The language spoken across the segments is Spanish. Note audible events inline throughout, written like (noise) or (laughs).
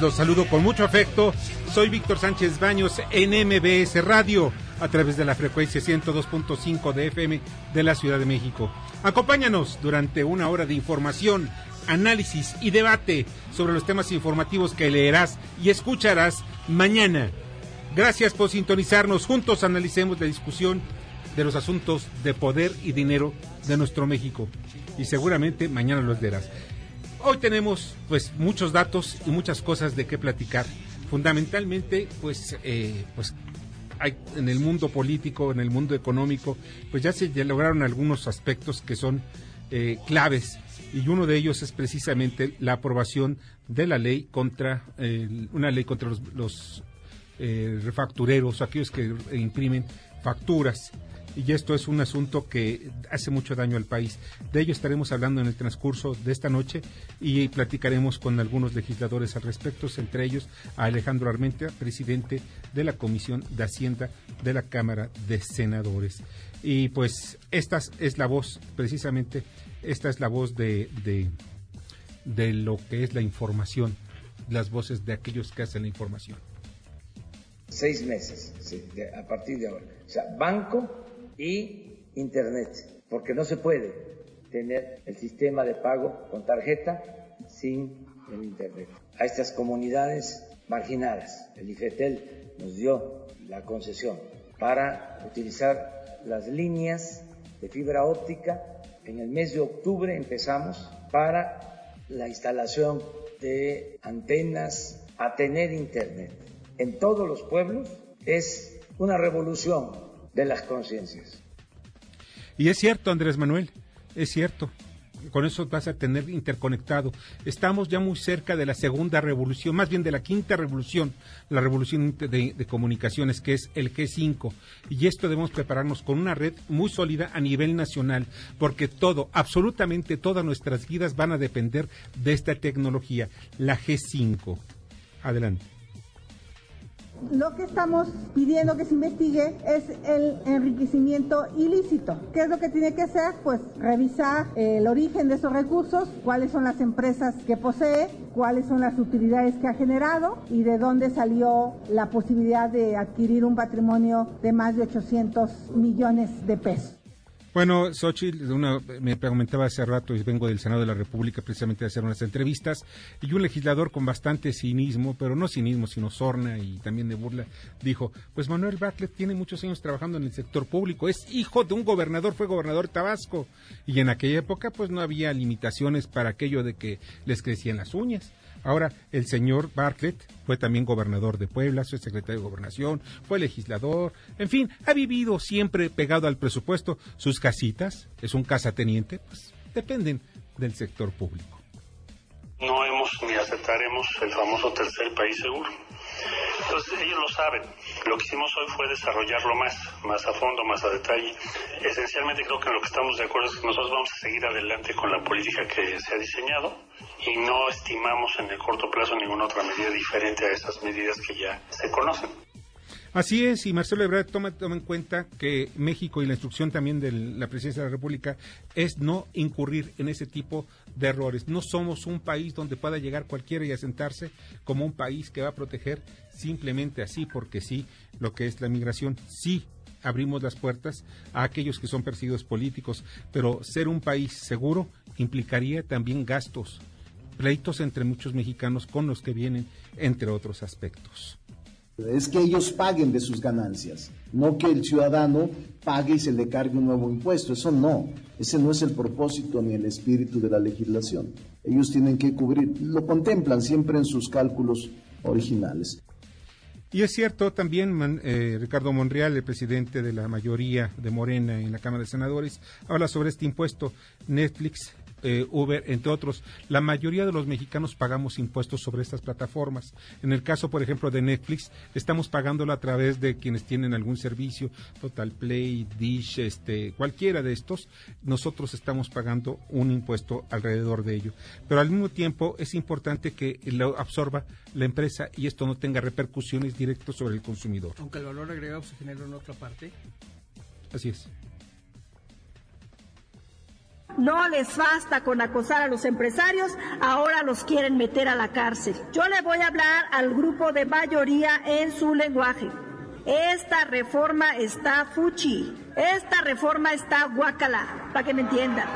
Los saludo con mucho afecto. Soy Víctor Sánchez Baños en MBS Radio a través de la frecuencia 102.5 de FM de la Ciudad de México. Acompáñanos durante una hora de información, análisis y debate sobre los temas informativos que leerás y escucharás mañana. Gracias por sintonizarnos. Juntos analicemos la discusión de los asuntos de poder y dinero de nuestro México. Y seguramente mañana los verás. Hoy tenemos pues muchos datos y muchas cosas de qué platicar. Fundamentalmente, pues, eh, pues hay, en el mundo político, en el mundo económico, pues ya se lograron algunos aspectos que son eh, claves y uno de ellos es precisamente la aprobación de la ley contra una ley contra los, los eh, refactureros, aquellos que imprimen facturas y esto es un asunto que hace mucho daño al país. De ello estaremos hablando en el transcurso de esta noche y platicaremos con algunos legisladores al respecto, entre ellos a Alejandro Armenta, presidente de la Comisión de Hacienda de la Cámara de Senadores. Y pues esta es la voz, precisamente, esta es la voz de, de, lo que es la información, las voces de aquellos que hacen la información. Seis meses, a partir de ahora. O sea, banco y Internet, porque no se puede tener el sistema de pago con tarjeta sin el Internet. A estas comunidades marginadas, el IFETEL nos dio la concesión para utilizar las líneas de fibra óptica. En el mes de octubre empezamos para la instalación de antenas a tener Internet. En todos los pueblos es una revolución de las conciencias. Y es cierto, Andrés Manuel, es cierto. Con eso vas a tener interconectado. Estamos ya muy cerca de la segunda revolución, más bien de la quinta revolución, la revolución de, comunicaciones, que es el G5. Y esto debemos prepararnos con una red muy sólida a nivel nacional, porque todo, absolutamente todas nuestras vidas van a depender de esta tecnología, la G5. Adelante. Lo que estamos pidiendo que se investigue es el enriquecimiento ilícito. ¿Qué es lo que tiene que hacer? Pues revisar el origen de esos recursos, cuáles son las empresas que posee, cuáles son las utilidades que ha generado y de dónde salió la posibilidad de adquirir un patrimonio de más de 800 millones de pesos. Bueno, Xochitl, me comentaba hace rato, y vengo del Senado de la República precisamente a hacer unas entrevistas, y un legislador con bastante cinismo, pero no cinismo, sino sorna y también de burla, dijo, pues Manuel Bartlett tiene muchos años trabajando en el sector público, es hijo de un gobernador, fue gobernador Tabasco, y en aquella época pues no había limitaciones para aquello de que les crecían las uñas. Ahora, el señor Bartlett fue también gobernador de Puebla, fue secretario de gobernación, fue legislador, en fin, ha vivido siempre pegado al presupuesto. Sus casitas, es un casateniente, pues dependen del sector público. No hemos ni aceptaremos el famoso tercer país seguro. Entonces ellos lo saben. Lo que hicimos hoy fue desarrollarlo más, más a fondo, más a detalle. Esencialmente creo que en lo que estamos de acuerdo es que nosotros vamos a seguir adelante con la política que se ha diseñado y no estimamos en el corto plazo ninguna otra medida diferente a esas medidas que ya se conocen. Así es, y Marcelo Ebrard toma, toma, en cuenta que México y la instrucción también de la Presidencia de la República es no incurrir en ese tipo de errores. No somos un país donde pueda llegar cualquiera y asentarse como un país que va a proteger simplemente así, porque sí, lo que es la migración. Sí, abrimos las puertas a aquellos que son perseguidos políticos, pero ser un país seguro implicaría también gastos, pleitos entre muchos mexicanos con los que vienen, entre otros aspectos. Es que ellos paguen de sus ganancias, no que el ciudadano pague y se le cargue un nuevo impuesto. Eso no, ese no es el propósito ni el espíritu de la legislación. Ellos tienen que cubrir, lo contemplan siempre en sus cálculos originales. Y es cierto también, eh, Ricardo Monreal, el presidente de la mayoría de Morena en la Cámara de Senadores, habla sobre este impuesto. Netflix eh, Uber, entre otros, la mayoría de los mexicanos pagamos impuestos sobre estas plataformas. En el caso, por ejemplo, de Netflix, estamos pagándolo a través de quienes tienen algún servicio, Total Play, Dish, este, cualquiera de estos, nosotros estamos pagando un impuesto alrededor de ello. Pero al mismo tiempo es importante que lo absorba la empresa y esto no tenga repercusiones directas sobre el consumidor. Aunque el valor agregado se genera en otra parte. Así es. No les basta con acosar a los empresarios, ahora los quieren meter a la cárcel. Yo le voy a hablar al grupo de mayoría en su lenguaje. Esta reforma está fuchi. Esta reforma está guacala, para que me entiendan.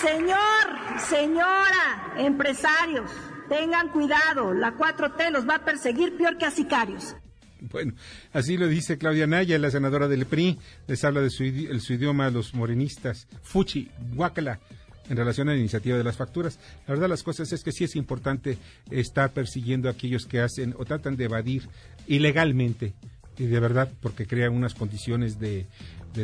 Señor, señora, empresarios, tengan cuidado. La 4T los va a perseguir peor que a sicarios. (laughs) Bueno, así lo dice Claudia Naya, la senadora del PRI, les habla de su, idioma a los morenistas, fuchi, guacala, en relación a la iniciativa de las facturas. La verdad las cosas es que sí es importante estar persiguiendo a aquellos que hacen o tratan de evadir ilegalmente, y de verdad, porque crean unas condiciones de,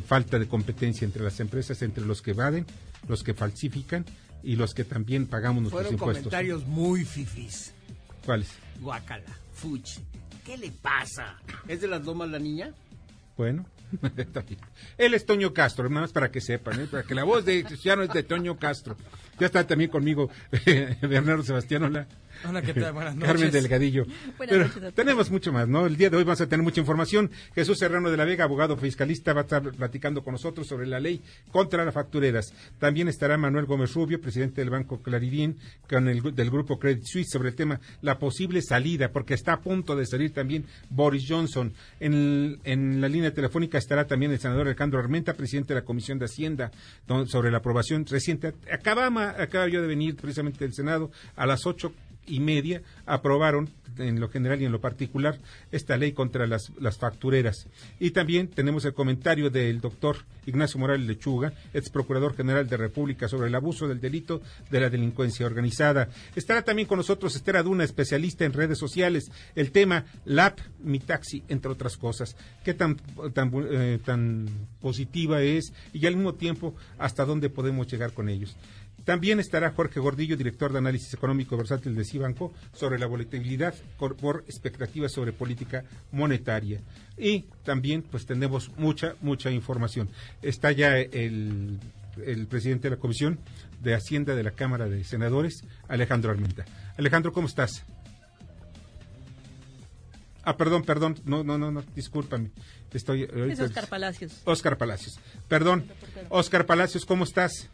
falta de competencia entre las empresas, entre los que evaden, los que falsifican y los que también pagamos nuestros Fueron impuestos. comentarios muy fifís. ¿Cuáles? Guacala, fuchi. ¿Qué le pasa? ¿Es de las lomas la niña? Bueno, (laughs) Él es Toño Castro, hermanos, para que sepan, ¿eh? para que la voz de Cristiano es de Toño Castro. Ya está también conmigo (laughs) Bernardo Sebastián, hola. Hola, ¿qué tal? Buenas noches. Carmen Delgadillo. (laughs) tenemos mucho más, ¿no? El día de hoy vamos a tener mucha información. Jesús Serrano de la Vega, abogado fiscalista, va a estar platicando con nosotros sobre la ley contra las factureras. También estará Manuel Gómez Rubio, presidente del Banco Claridín, con el, del grupo Credit Suisse, sobre el tema la posible salida, porque está a punto de salir también Boris Johnson. En, en la línea telefónica estará también el senador Alejandro Armenta, presidente de la Comisión de Hacienda, sobre la aprobación reciente. Acaba, acaba yo de venir precisamente del Senado a las ocho y media aprobaron en lo general y en lo particular esta ley contra las, las factureras. Y también tenemos el comentario del doctor Ignacio Morales Lechuga, ex procurador general de República, sobre el abuso del delito de la delincuencia organizada. Estará también con nosotros Esther Aduna, especialista en redes sociales, el tema LAP, mi taxi, entre otras cosas. ¿Qué tan, tan, eh, tan positiva es y al mismo tiempo hasta dónde podemos llegar con ellos? También estará Jorge Gordillo, director de análisis económico versátil de Cibanco, sobre la volatilidad por expectativas sobre política monetaria. Y también, pues, tenemos mucha, mucha información. Está ya el, presidente de la Comisión de Hacienda de la Cámara de Senadores, Alejandro Armenta. Alejandro, ¿cómo estás? Ah, perdón, perdón, no, no, no, no, discúlpame. Estoy, es Oscar Palacios. Oscar Palacios. Perdón. Oscar Palacios, ¿cómo estás?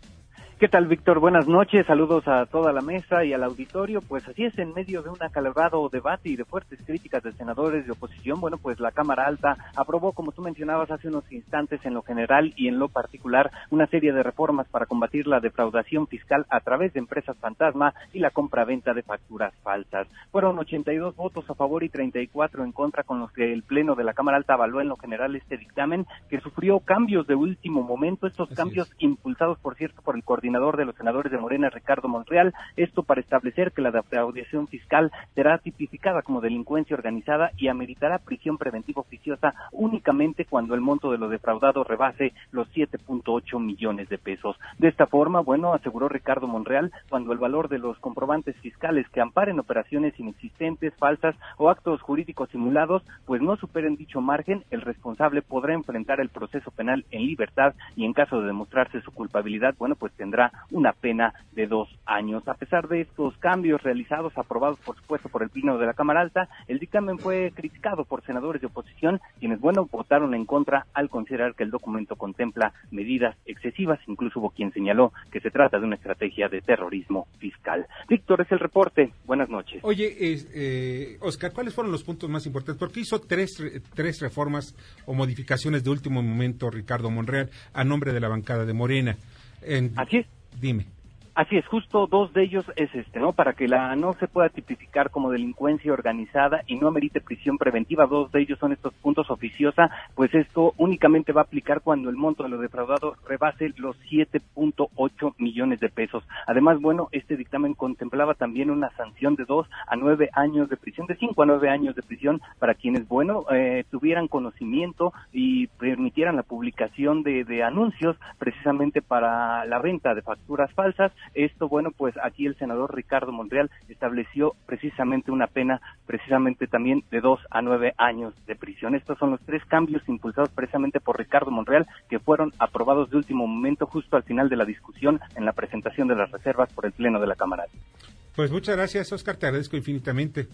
¿Qué tal, Víctor? Buenas noches, saludos a toda la mesa y al auditorio. Pues así es, en medio de un acalorado debate y de fuertes críticas de senadores de oposición, bueno, pues la Cámara Alta aprobó, como tú mencionabas hace unos instantes, en lo general y en lo particular, una serie de reformas para combatir la defraudación fiscal a través de empresas fantasma y la compra-venta de facturas falsas. Fueron 82 votos a favor y 34 en contra, con los que el Pleno de la Cámara Alta avaló en lo general este dictamen, que sufrió cambios de último momento, estos cambios impulsados, por cierto, por el coordinador de los senadores de Morena, Ricardo Montreal, esto para establecer que la defraudación fiscal será tipificada como delincuencia organizada y ameritará prisión preventiva oficiosa únicamente cuando el monto de lo defraudado rebase los 7.8 millones de pesos. De esta forma, bueno, aseguró Ricardo Monreal, cuando el valor de los comprobantes fiscales que amparen operaciones inexistentes, falsas o actos jurídicos simulados, pues no superen dicho margen, el responsable podrá enfrentar el proceso penal en libertad y en caso de demostrarse su culpabilidad, bueno, pues tendrá una pena de dos años. A pesar de estos cambios realizados, aprobados por supuesto por el Pleno de la Cámara Alta, el dictamen fue criticado por senadores de oposición, quienes, bueno, votaron en contra al considerar que el documento contempla medidas excesivas. Incluso hubo quien señaló que se trata de una estrategia de terrorismo fiscal. Víctor, es el reporte. Buenas noches. Oye, eh, Oscar, ¿cuáles fueron los puntos más importantes? Porque hizo tres, tres reformas o modificaciones de último momento Ricardo Monreal a nombre de la bancada de Morena. Aquí Dime. Así es, justo dos de ellos es este, ¿no? Para que la no se pueda tipificar como delincuencia organizada y no amerite prisión preventiva, dos de ellos son estos puntos oficiosa, pues esto únicamente va a aplicar cuando el monto de lo defraudado rebase los 7.8 millones de pesos. Además, bueno, este dictamen contemplaba también una sanción de dos a nueve años de prisión, de cinco a nueve años de prisión para quienes, bueno, eh, tuvieran conocimiento y permitieran la publicación de, de anuncios precisamente para la venta de facturas falsas esto, bueno, pues aquí el senador Ricardo Monreal estableció precisamente una pena, precisamente también de dos a nueve años de prisión. Estos son los tres cambios impulsados precisamente por Ricardo Monreal que fueron aprobados de último momento justo al final de la discusión en la presentación de las reservas por el Pleno de la Cámara. Pues muchas gracias, Oscar, te agradezco infinitamente.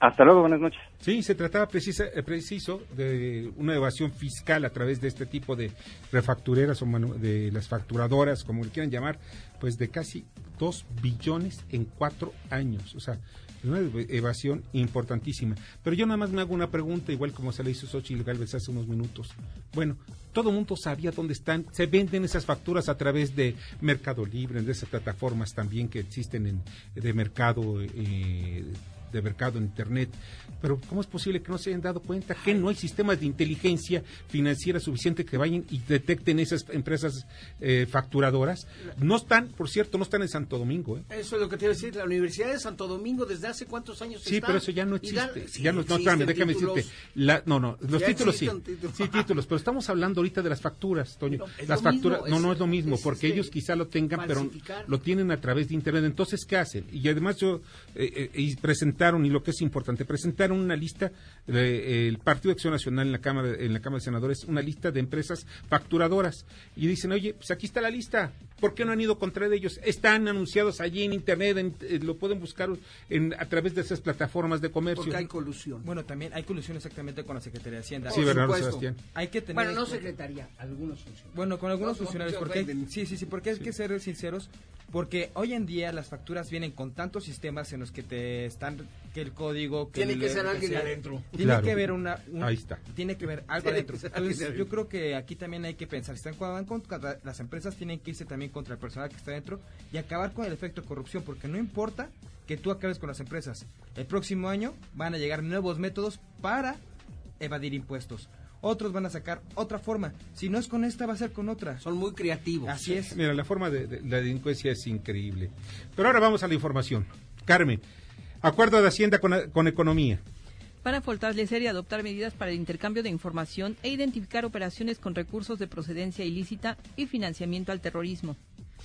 Hasta luego, buenas noches. Sí, se trataba eh, preciso de una evasión fiscal a través de este tipo de refactureras o de las facturadoras, como le quieran llamar, pues de casi dos billones en cuatro años. O sea, una evasión importantísima. Pero yo nada más me hago una pregunta, igual como se le hizo Xochitl Galvez hace unos minutos. Bueno, todo el mundo sabía dónde están. Se venden esas facturas a través de Mercado Libre, de esas plataformas también que existen en, de mercado. Eh, de mercado en Internet. Pero ¿cómo es posible que no se hayan dado cuenta que no hay sistemas de inteligencia financiera suficiente que vayan y detecten esas empresas eh, facturadoras? No están, por cierto, no están en Santo Domingo. ¿eh? Eso es lo que te iba a decir. La Universidad de Santo Domingo, ¿desde hace cuántos años Sí, pero eso ya no existe. ya no, no déjame decirte. no, no, los títulos sí. Sí, títulos. Pero estamos hablando ahorita de las facturas, Toño. las facturas, no, no es lo mismo, porque ellos quizá lo tengan, pero lo tienen a través de Internet. Entonces, ¿qué hacen? Y además yo eh, eh presenté y lo que es importante, presentaron una lista, el Partido de Acción Nacional en la, Cámara, en la Cámara de Senadores, una lista de empresas facturadoras. Y dicen, oye, pues aquí está la lista, ¿por qué no han ido contra ellos? Están anunciados allí en Internet, eh, lo pueden buscar en, a través de esas plataformas de comercio. Porque hay colusión. Bueno, también hay colusión exactamente con la Secretaría de Hacienda. Sí, Bernardo Sebastián. Hay que tener bueno, no Secretaría, algunos funcionarios. Bueno, con algunos funcionarios, porque sí, sí, sí, porque hay que ser sinceros, porque hoy en día las facturas vienen con tantos sistemas en los que te están que el código que tiene que ser alguien adentro tiene que ver una, ahí está tiene que ver (laughs) algo adentro entonces yo creo que aquí también hay que pensar si están van contra las empresas tienen que irse también contra el personal que está dentro y acabar con el efecto de corrupción porque no importa que tú acabes con las empresas el próximo año van a llegar nuevos métodos para evadir impuestos otros van a sacar otra forma. Si no es con esta, va a ser con otra. Son muy creativos. Así es. Mira, la forma de, de la delincuencia es increíble. Pero ahora vamos a la información. Carmen, Acuerdo de Hacienda con, Economía para fortalecer y adoptar medidas para el intercambio de información e identificar operaciones con recursos de procedencia ilícita y financiamiento al terrorismo.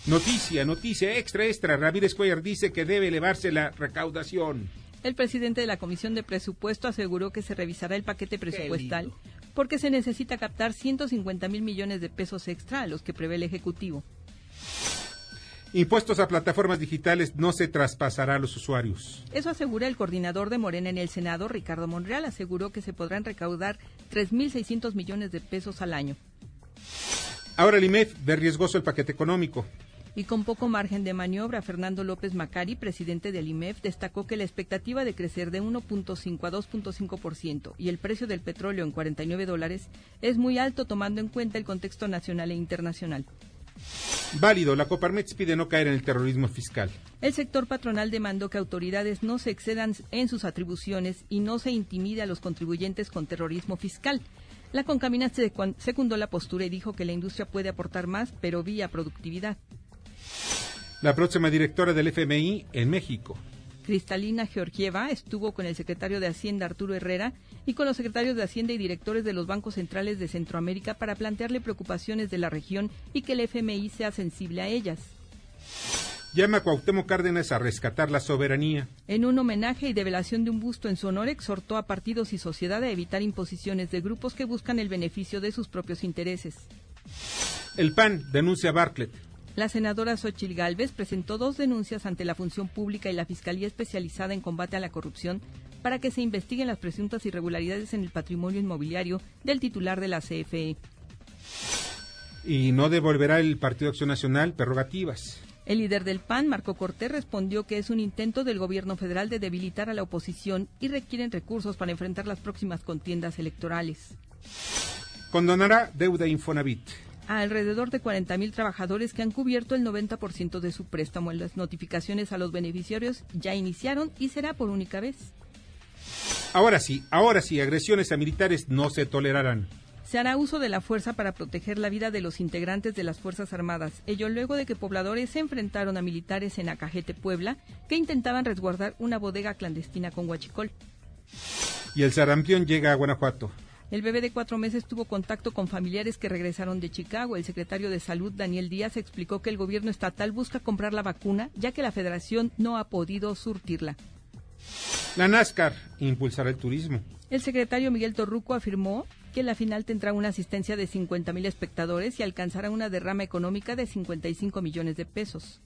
Noticia, noticia extra, extra. Ramírez Cuellar dice que debe elevarse la recaudación. El presidente de la Comisión de Presupuesto aseguró que se revisará el paquete presupuestal porque se necesita captar 150 mil millones de pesos extra a los que prevé el Ejecutivo. Impuestos a plataformas digitales no se traspasará a los usuarios. Eso asegura el coordinador de Morena en el Senado, Ricardo Monreal. Aseguró que se podrán recaudar 3.600 millones de pesos al año. Ahora el IMEF ve riesgoso el paquete económico. Y con poco margen de maniobra, Fernando López Macari, presidente del IMEF, destacó que la expectativa de crecer de 1.5 a 2.5% y el precio del petróleo en 49 dólares es muy alto tomando en cuenta el contexto nacional e internacional. Válido, la Coparmex pide no caer en el terrorismo fiscal. El sector patronal demandó que autoridades no se excedan en sus atribuciones y no se intimide a los contribuyentes con terrorismo fiscal. La Concamina secundó la postura y dijo que la industria puede aportar más, pero vía productividad. La próxima directora del FMI en México. Cristalina Georgieva estuvo con el secretario de Hacienda Arturo Herrera y con los secretarios de Hacienda y directores de los bancos centrales de Centroamérica para plantearle preocupaciones de la región y que el FMI sea sensible a ellas. Llama a Cuauhtémoc Cárdenas a rescatar la soberanía. En un homenaje y develación de un busto en su honor, exhortó a partidos y sociedad a evitar imposiciones de grupos que buscan el beneficio de sus propios intereses. El PAN denuncia a Bartlett. La senadora Xochil Gálvez presentó dos denuncias ante la Función Pública y la Fiscalía Especializada en Combate a la Corrupción para que se investiguen las presuntas irregularidades en el patrimonio inmobiliario del titular de la CFE. Y no devolverá el Partido Acción Nacional prerrogativas. El líder del PAN, Marco Cortés, respondió que es un intento del gobierno federal de debilitar a la oposición y requieren recursos para enfrentar las próximas contiendas electorales. Condonará deuda Infonavit. A alrededor de 40 mil trabajadores que han cubierto el 90% de su préstamo. Las notificaciones a los beneficiarios ya iniciaron y será por única vez. Ahora sí, ahora sí, agresiones a militares no se tolerarán. Se hará uso de la fuerza para proteger la vida de los integrantes de las Fuerzas Armadas, ello luego de que pobladores se enfrentaron a militares en Acajete, Puebla, que intentaban resguardar una bodega clandestina con huachicol. Y el sarampión llega a Guanajuato. El bebé de cuatro meses tuvo contacto con familiares que regresaron de Chicago. El secretario de Salud, Daniel Díaz, explicó que el gobierno estatal busca comprar la vacuna, ya que la federación no ha podido surtirla. La NASCAR impulsará el turismo. El secretario Miguel Torruco afirmó que la final tendrá una asistencia de 50 mil espectadores y alcanzará una derrama económica de 55 millones de pesos.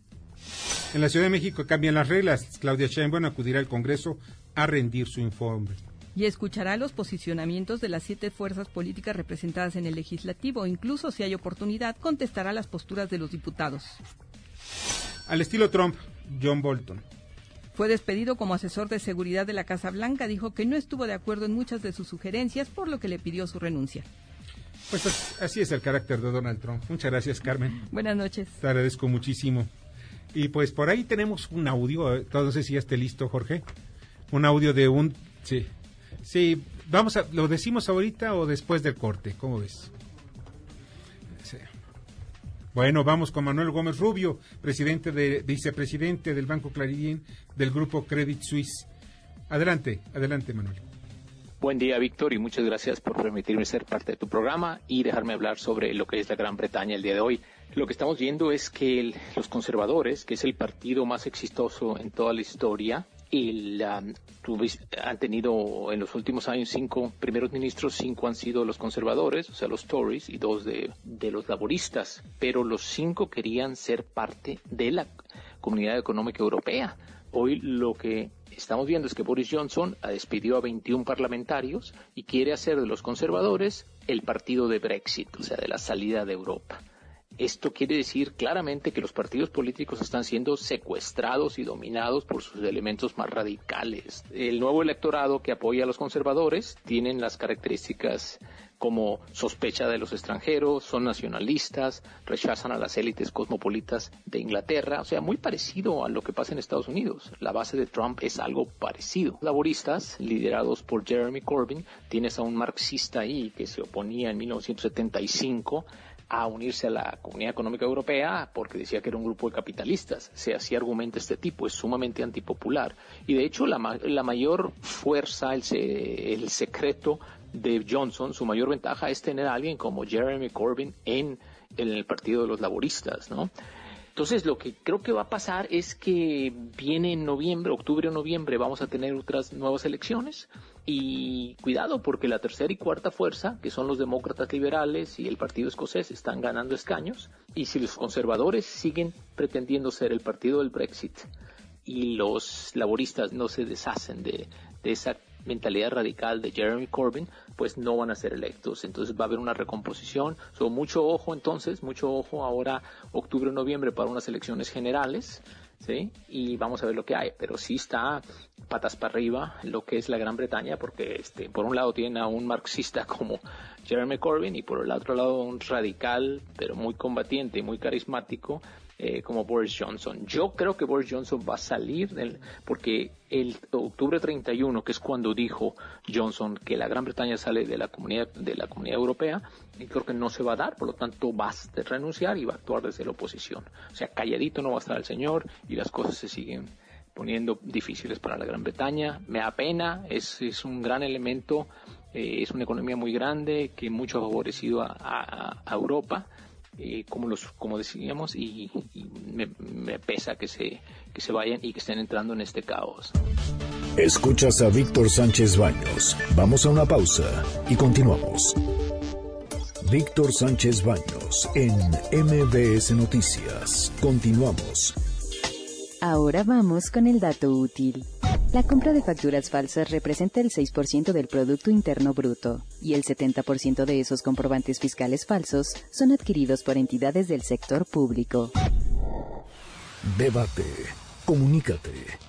En la Ciudad de México cambian las reglas. Claudia Sheinbaum acudirá al Congreso a rendir su informe. Y escuchará los posicionamientos de las siete fuerzas políticas representadas en el legislativo. Incluso, si hay oportunidad, contestará las posturas de los diputados. Al estilo Trump, John Bolton. Fue despedido como asesor de seguridad de la Casa Blanca. Dijo que no estuvo de acuerdo en muchas de sus sugerencias, por lo que le pidió su renuncia. Pues así es el carácter de Donald Trump. Muchas gracias, Carmen. Buenas noches. Te agradezco muchísimo. Y pues por ahí tenemos un audio. No sé si ya esté listo, Jorge. Un audio de un. Sí. Sí, vamos a. ¿Lo decimos ahorita o después del corte? ¿Cómo ves? Bueno, vamos con Manuel Gómez Rubio, presidente de, vicepresidente del Banco Clarín del grupo Credit Suisse. Adelante, adelante, Manuel. Buen día, Víctor, y muchas gracias por permitirme ser parte de tu programa y dejarme hablar sobre lo que es la Gran Bretaña el día de hoy. Lo que estamos viendo es que los conservadores, que es el partido más exitoso en toda la historia, y han tenido en los últimos años cinco primeros ministros, cinco han sido los conservadores, o sea, los Tories, y dos de, de los laboristas, pero los cinco querían ser parte de la Comunidad Económica Europea. Hoy lo que estamos viendo es que Boris Johnson despidió a 21 parlamentarios y quiere hacer de los conservadores el partido de Brexit, o sea, de la salida de Europa. Esto quiere decir claramente que los partidos políticos están siendo secuestrados y dominados por sus elementos más radicales. El nuevo electorado que apoya a los conservadores tienen las características como sospecha de los extranjeros, son nacionalistas, rechazan a las élites cosmopolitas de Inglaterra, o sea, muy parecido a lo que pasa en Estados Unidos. La base de Trump es algo parecido. Laboristas, liderados por Jeremy Corbyn, tienes a un marxista ahí que se oponía en 1975 a unirse a la Comunidad Económica Europea porque decía que era un grupo de capitalistas. Se hacía argumento este tipo, es sumamente antipopular. Y de hecho la, la mayor fuerza, el, el secreto de Johnson, su mayor ventaja es tener a alguien como Jeremy Corbyn en, en el Partido de los Laboristas, ¿no? Entonces, lo que creo que va a pasar es que viene en noviembre, octubre o noviembre, vamos a tener otras nuevas elecciones. Y cuidado, porque la tercera y cuarta fuerza, que son los demócratas liberales y el partido escocés, están ganando escaños. Y si los conservadores siguen pretendiendo ser el partido del Brexit y los laboristas no se deshacen de, esa mentalidad radical de Jeremy Corbyn, pues no van a ser electos. Entonces va a haber una recomposición. So, mucho ojo entonces, mucho ojo ahora octubre noviembre para unas elecciones generales. ¿Sí? Y vamos a ver lo que hay, pero sí está patas para arriba lo que es la Gran Bretaña, porque este, por un lado tiene a un marxista (laughs) como Jeremy Corbyn y por el otro lado un radical, pero muy combatiente y muy carismático eh, como Boris Johnson. Yo creo que Boris Johnson va a salir del, porque el octubre 31, que es cuando dijo Johnson que la Gran Bretaña sale de la comunidad de la comunidad europea, y creo que no se va a dar, por lo tanto va a renunciar y va a actuar desde la oposición. O sea, calladito no va a estar el señor y las cosas se siguen poniendo difíciles para la Gran Bretaña. Me apena, es, es un gran elemento, eh, es una economía muy grande que mucho ha favorecido a Europa eh, como los como decíamos y, me, me, pesa que se que se vayan y que estén entrando en este caos. Escuchas a Víctor Sánchez Baños. Vamos a una pausa y continuamos. Víctor Sánchez Baños en MBS Noticias. Continuamos. Ahora vamos con el dato útil. La compra de facturas falsas representa el 6% del Producto Interno Bruto, y el 70% de esos comprobantes fiscales falsos son adquiridos por entidades del sector público. Debate. Comunícate.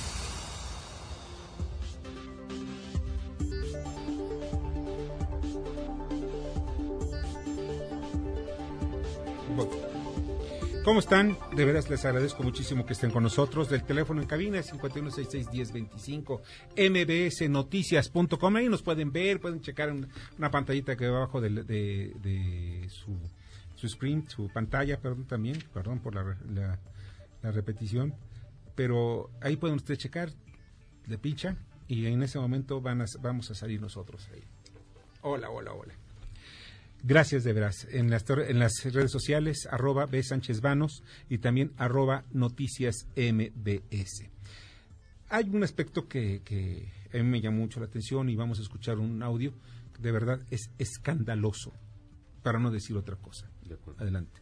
¿Cómo están? De veras les agradezco muchísimo que estén con nosotros. Del teléfono en cabina es 51661025 mbsnoticias.com. Ahí nos pueden ver, pueden checar una, pantallita que va abajo de su, su screen, su pantalla, perdón, también, perdón por la, la, la repetición. Pero ahí pueden ustedes checar, le pinchan y en ese momento van a, vamos a salir nosotros ahí. Hola, hola, hola. Gracias de veras. En las, en las redes sociales, arroba B. Sánchez Vanos y también arroba Noticias MBS. Hay un aspecto que, que a mí me llamó mucho la atención y vamos a escuchar un audio que de verdad es escandaloso, para no decir otra cosa. Adelante.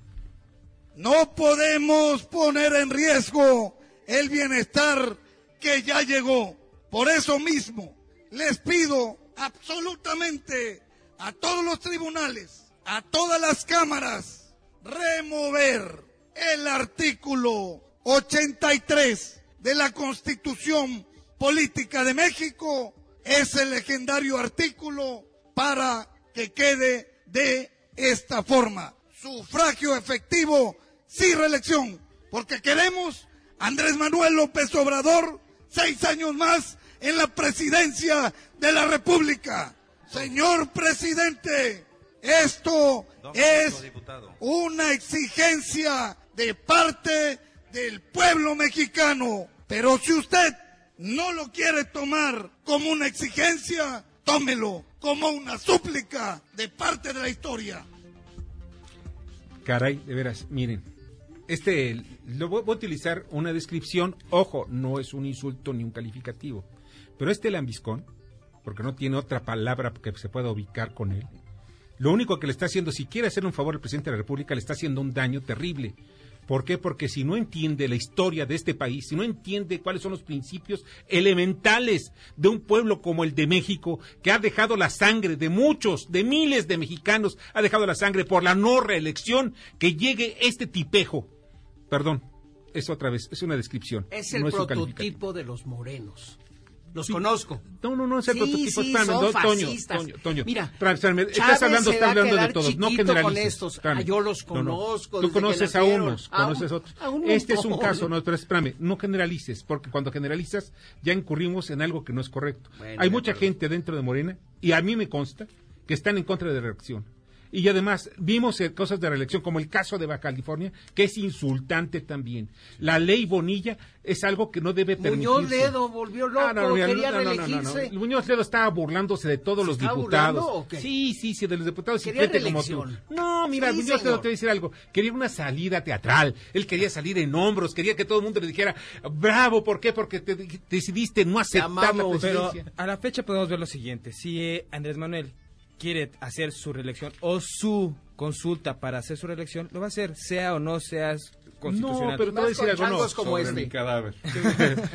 No podemos poner en riesgo el bienestar que ya llegó. Por eso mismo les pido absolutamente a todos los tribunales, a todas las cámaras, remover el artículo 83 de la Constitución Política de México, ese legendario artículo, para que quede de esta forma. Sufragio efectivo, sin reelección, porque queremos Andrés Manuel López Obrador seis años más en la presidencia de la República. Señor presidente, esto es una exigencia de parte del pueblo mexicano. Pero si usted no lo quiere tomar como una exigencia, tómelo como una súplica de parte de la historia. Caray, de veras, miren, este, lo voy a utilizar una descripción, ojo, no es un insulto ni un calificativo, pero este lambiscón porque no tiene otra palabra que se pueda ubicar con él. Lo único que le está haciendo, si quiere hacer un favor al presidente de la República, le está haciendo un daño terrible. ¿Por qué? Porque si no entiende la historia de este país, si no entiende cuáles son los principios elementales de un pueblo como el de México, que ha dejado la sangre de muchos, de miles de mexicanos, ha dejado la sangre por la no reelección, que llegue este tipejo. Perdón, es otra vez, es una descripción. Es el prototipo de los morenos. Los conozco. No, no, no, sí, prototipo. Sí, espérame, son do, Toño. Toño, Toño. Mira, estás hablando, estás hablando de todos, no con estos. Ah, yo los No, no. conozco Tú conoces a unos, A conoces a otros. a un Este es un caso, no, pero espérame, no generalices, porque cuando generalizas ya incurrimos en algo que no es correcto. Bueno, Hay mucha gente dentro de Morena, y a mí me consta, que están en contra de la reelección. Y además vimos eh, cosas de reelección, como el caso de Baja California, que es insultante también. La ley Bonilla es algo que no debe permitirse. Muñoz Ledo volvió loco, Ah, no, mira, quería no, no, no, no, no. reelegirse. El Muñoz Ledo estaba burlándose de todos los diputados. burlando o qué? Sí, sí, sí, de los diputados y Quería gente como tú. reelección. No, mira, Sí, Muñoz Ledo señor. te voy a decir algo. Quería una salida teatral. Él quería salir en hombros, quería que todo el mundo le dijera, bravo, ¿por qué? Porque te decidiste no aceptar la Pero presidencia. a la fecha podemos ver lo siguiente. Si eh, Andrés Manuel quiere hacer su reelección o su consulta para hacer su reelección, lo va a hacer, sea o no seas constitucional. No, pero te voy a decir algo. No, como Sobre este. mi cadáver. (laughs)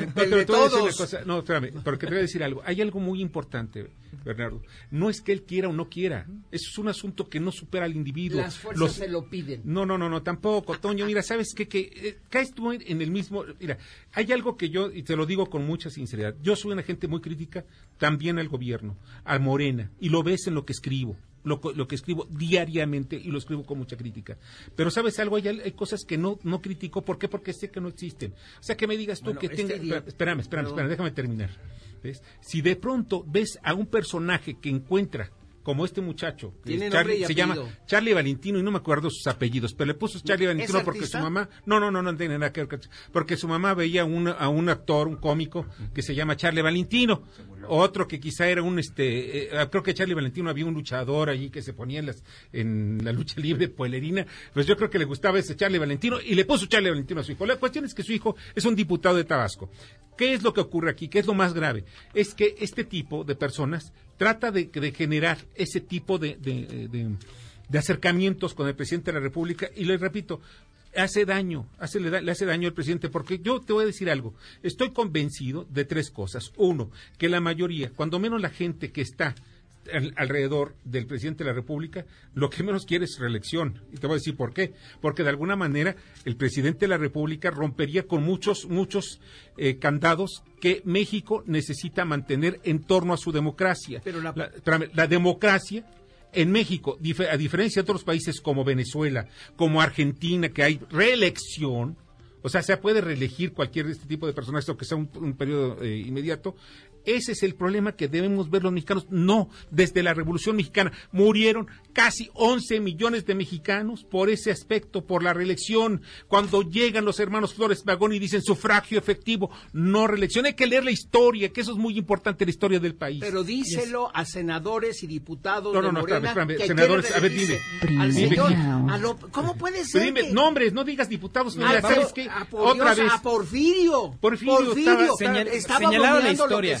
No, pero de te voy a decir todos. una cosa. No, espérame, porque te voy a decir algo. Hay algo muy importante, Bernardo. No es que él quiera o no quiera. Eso es un asunto que no supera al individuo. Las fuerzas Los- se lo piden. No, no, no, no, tampoco, Toño. Mira, ¿sabes qué? Que eh, caes tú en en el mismo... Mira, hay algo que yo, y te lo digo con mucha sinceridad, yo soy una gente muy crítica también al gobierno, a Morena, y lo ves en lo que escribo. Lo, lo que escribo diariamente y lo escribo con mucha crítica. Pero ¿sabes algo? Hay, cosas que no, no critico. ¿Por qué? Porque sé que no existen. O sea, que me digas tú Bueno, que este tenga... día- espérame, espérame, déjame terminar. ¿Ves? Si de pronto ves a un personaje que encuentra como este muchacho, que Tiene y se llama. Charlie Valentino y no me acuerdo sus apellidos, pero le puso Charlie Valentino porque artista? su mamá, no, no, no, no tiene nada que ver, con- porque su mamá veía un- a un actor, un cómico que se llama Charlie Valentino, otro que quizá era un, este, eh, creo que Charlie Valentino había un luchador allí que se ponía en, las, en la lucha libre pueblerina, pues yo creo que le gustaba ese Charlie Valentino y le puso Charlie Valentino a su hijo. La cuestión es que su hijo es un diputado de Tabasco. ¿Qué es lo que ocurre aquí? ¿Qué es lo más grave? Es que este tipo de personas trata de, de generar ese tipo de, de- acercamientos con el presidente de la República y le repito, hace daño, hace, le, da- le hace daño al presidente, porque yo te voy a decir algo, estoy convencido de tres cosas. Uno, que la mayoría, cuando menos la gente que está al- alrededor del presidente de la República, lo que menos quiere es reelección. Y te voy a decir por qué. Porque de alguna manera el presidente de la República rompería con muchos, muchos eh, candados que México necesita mantener en torno a su democracia. Pero la- espérame, la democracia En México, a diferencia de otros países como Venezuela, como Argentina, que hay reelección, o sea, se puede reelegir cualquier de este tipo de personas, que sea un, periodo eh, inmediato. Ese es el problema que debemos ver los mexicanos. No, desde la Revolución Mexicana murieron casi 11 millones de mexicanos por ese aspecto, por la reelección. Cuando llegan los hermanos Flores Magón y dicen sufragio efectivo, no reelección. Hay que leer la historia, que eso es muy importante, la historia del país. Pero díselo a senadores y diputados no, no, no, Morena espérame, senadores, a ver, dime. Al señor, a lo, ¿cómo puede ser? Dime nombres, no digas diputados. No, ¿sabes qué? Otra vez. A Porfirio. Porfirio, Porfirio estaba, estaba señalado la historia.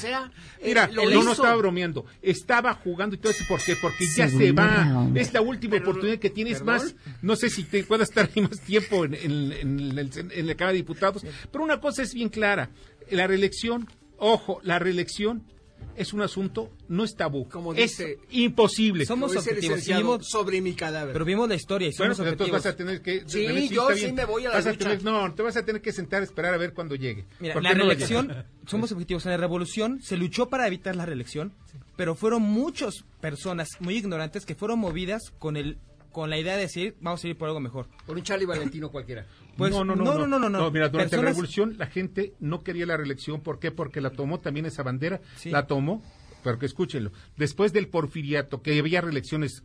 Mira, eh, no, no estaba bromeando. Estaba jugando y todo eso. ¿Por qué? Porque ya se va. Es la última oportunidad que tienes más. No sé si te pueda estar ahí más tiempo en, en, en la Cámara de Diputados. Pero una cosa es bien clara. La reelección, ojo, la reelección es un asunto, no es tabú. Como dice, es imposible. Somos objetivos. sobre mi cadáver. Pero vimos la historia y somos bueno, pues vas a tener que... Sí, yo sí me voy a la lucha. no, te vas a tener que sentar a esperar a ver cuándo llegue. Mira, la reelección, (laughs) somos objetivos. En la revolución se luchó para evitar la reelección, pero fueron muchas personas muy ignorantes que fueron movidas con el con la idea de decir, vamos a ir por algo mejor. Por un Charlie Valentino cualquiera. (laughs) Pues, no, no, no, no, no, no, no, Mira, durante la revolución la gente no quería la reelección. ¿Por qué? Porque la tomó también esa bandera, la tomó pero que escúchenlo, después del porfiriato, que había reelecciones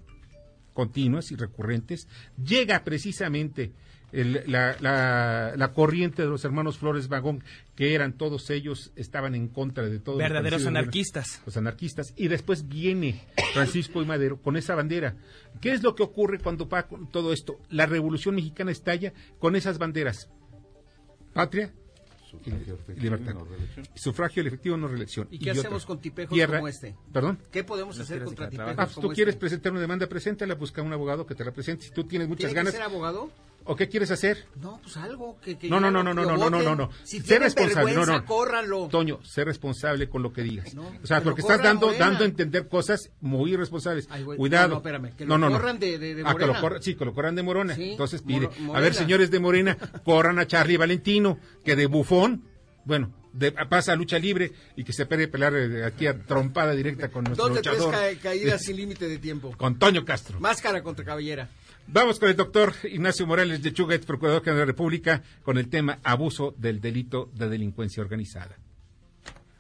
continuas y recurrentes, llega precisamente la, corriente de los hermanos Flores Vagón, que eran todos ellos, estaban en contra de todo. Verdaderos anarquistas. Los anarquistas. Y después viene Francisco y Madero con esa bandera. ¿Qué es lo que ocurre cuando pasa todo esto? La revolución mexicana estalla con esas banderas. Patria, Sufragio efectivo, no reelección. Sufragio efectivo, no reelección. ¿Y qué hacemos con tipejos como este? ¿Perdón? ¿Qué podemos hacer contra tipejos ah, tú quieres este? presentar una demanda, preséntala, busca un abogado que te la presente. Si tú tienes muchas ganas. Que ser abogado? ¿O qué quieres hacer? No, pues algo que, no, no, no, no, no, no, no, no, no, Si sé responsable, no, no. Toño, sé responsable con lo que digas. o sea, porque estás dando dando a entender cosas muy irresponsables. Cuidado. No, espérame, que lo corran de, de, Morena. Ah, que lo corran, sí, que lo corran de Morona. Entonces pide, a ver, señores de Morena, corran a Charlie Valentino, que de bufón bueno, de, pasa a lucha libre y que se puede pelear eh, aquí a trompada directa con nuestro Dos luchador. tres caídas (laughs) sin límite de tiempo. Con Toño Castro. Máscara contra cabellera. Vamos con el doctor Ignacio Morales de Chuga, procurador general de la República, con el tema abuso del delito de delincuencia organizada.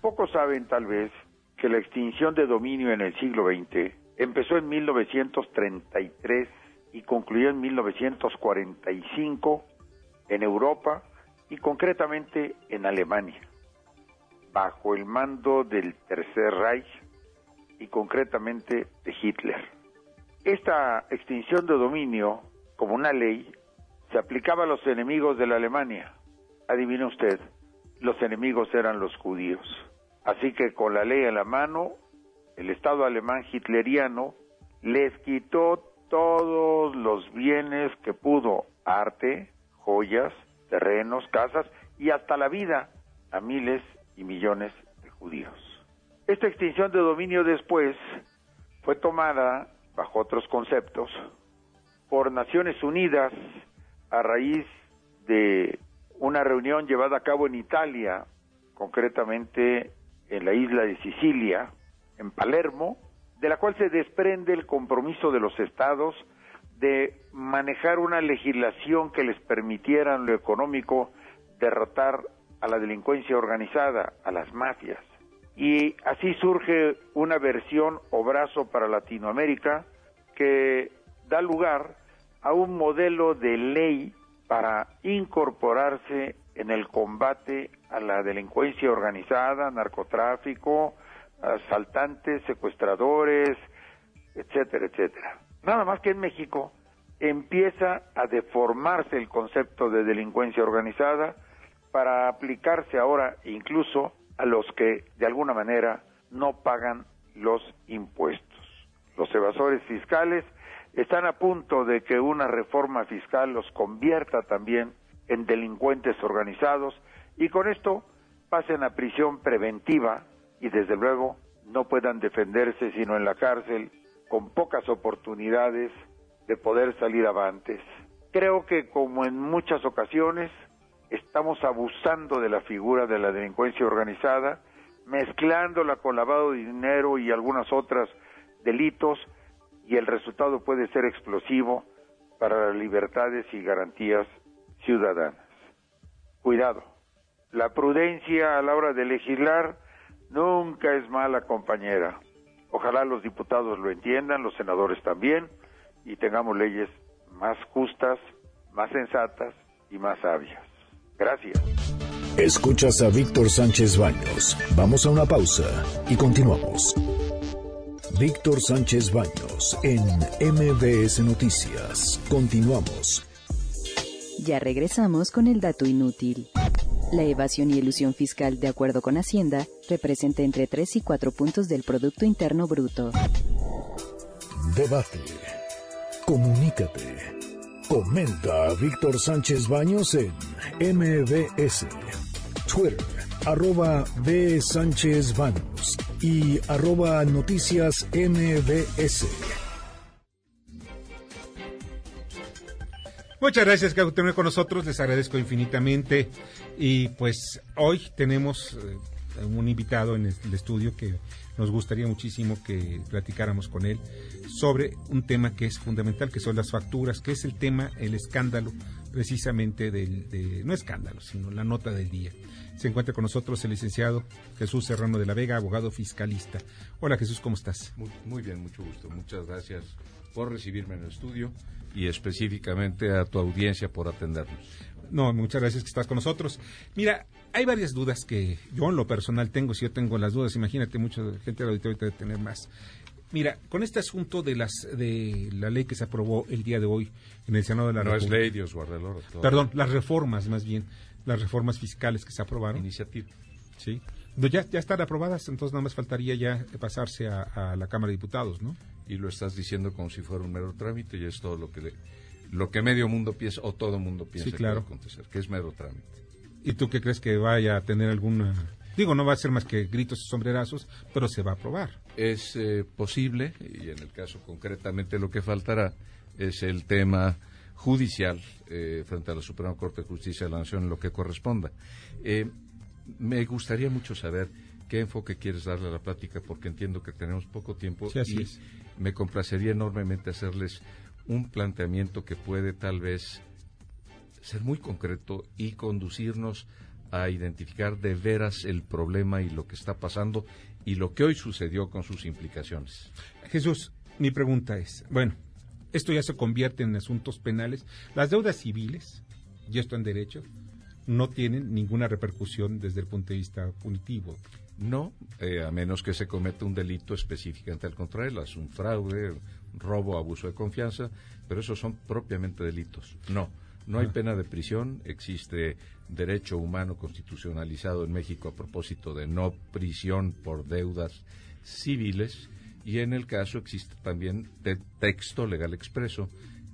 Pocos saben, tal vez, que la extinción de dominio en el siglo XX empezó en 1933 y concluyó en 1945 en Europa y concretamente en Alemania, bajo el mando del Tercer Reich y concretamente de Hitler. Esta extinción de dominio, como una ley, se aplicaba a los enemigos de la Alemania. Adivine usted, los enemigos eran los judíos. Así que con la ley en la mano, el Estado alemán hitleriano les quitó todos los bienes que pudo, arte, joyas, terrenos, casas y hasta la vida a miles y millones de judíos. Esta extinción de dominio después fue tomada, bajo otros conceptos, por Naciones Unidas a raíz de una reunión llevada a cabo en Italia, concretamente en la isla de Sicilia, en Palermo, de la cual se desprende el compromiso de los estados de manejar una legislación que les permitiera en lo económico derrotar a la delincuencia organizada, a las mafias. Y así surge una versión o brazo para Latinoamérica que da lugar a un modelo de ley para incorporarse en el combate a la delincuencia organizada, narcotráfico, asaltantes, secuestradores, etcétera, etcétera. Nada más que en México empieza a deformarse el concepto de delincuencia organizada para aplicarse ahora incluso a los que de alguna manera no pagan los impuestos. Los evasores fiscales están a punto de que una reforma fiscal los convierta también en delincuentes organizados y con esto pasen a prisión preventiva y desde luego no puedan defenderse sino en la cárcel con pocas oportunidades de poder salir avantes. Creo que como en muchas ocasiones estamos abusando de la figura de la delincuencia organizada, mezclándola con lavado de dinero y algunas otras delitos y el resultado puede ser explosivo para las libertades y garantías ciudadanas. Cuidado, la prudencia a la hora de legislar nunca es mala compañera. Ojalá los diputados lo entiendan, los senadores también, y tengamos leyes más justas, más sensatas y más sabias. Gracias. Escuchas a Víctor Sánchez Baños. Vamos a una pausa y continuamos. Víctor Sánchez Baños en MBS Noticias. Continuamos. Ya regresamos con el dato inútil. La evasión y elusión fiscal, de acuerdo con Hacienda, representa entre 3 y 4 puntos del Producto Interno Bruto. Debate. Comunícate. Comenta Víctor Sánchez Baños en MBS. Twitter, arroba B. Sánchez Baños y arroba noticias MBS. Muchas gracias que tener con nosotros, les agradezco infinitamente. Y pues hoy tenemos eh, un invitado en el estudio que nos gustaría muchísimo que platicáramos con él sobre un tema que es fundamental, que son las facturas, que es el tema, el escándalo precisamente del, de, no escándalo, sino la nota del día. Se encuentra con nosotros el licenciado Jesús Serrano de la Vega, abogado fiscalista. Hola Jesús, ¿cómo estás? Muy, muy bien, mucho gusto. Muchas gracias por recibirme en el estudio y específicamente a tu audiencia por atendernos. No, muchas gracias que estás con nosotros. Mira, hay varias dudas que yo en lo personal tengo. Si yo tengo las dudas, imagínate, mucha gente del auditorio debe tener más. Mira, con este asunto de las de la ley que se aprobó el día de hoy en el Senado de la no República. No es ley, Dios. Perdón, las reformas más bien, las reformas fiscales que se aprobaron. Iniciativa. Sí. No, ya, ya están aprobadas, entonces nada más faltaría ya pasarse a, a, la Cámara de Diputados, ¿no? Y lo estás diciendo como si fuera un mero trámite y es todo lo que le, lo que medio mundo piensa o todo mundo piensa sí, claro. que va a acontecer, que es mero trámite. ¿Y tú qué crees que vaya a tener alguna Digo, no va a ser más que gritos y sombrerazos, pero se va a aprobar. Es eh, posible, y en el caso concretamente lo que faltará es el tema judicial eh, frente a la Suprema Corte de Justicia de la Nación en lo que corresponda. Eh, me gustaría mucho saber qué enfoque quieres darle a la plática, porque entiendo que tenemos poco tiempo sí, así y es. me complacería enormemente hacerles un planteamiento que puede tal vez ser muy concreto y conducirnos a identificar de veras el problema y lo que está pasando y lo que hoy sucedió con sus implicaciones. Jesús, mi pregunta es, bueno, esto ya se convierte en asuntos penales. Las deudas civiles, y esto en derecho, no tienen ninguna repercusión desde el punto de vista punitivo. No, eh, a menos que se cometa un delito específicamente al contrario, es un fraude, robo, abuso de confianza, pero esos son propiamente delitos. No, no hay pena de prisión, existe derecho humano constitucionalizado en México a propósito de no prisión por deudas civiles y en el caso existe también texto legal expreso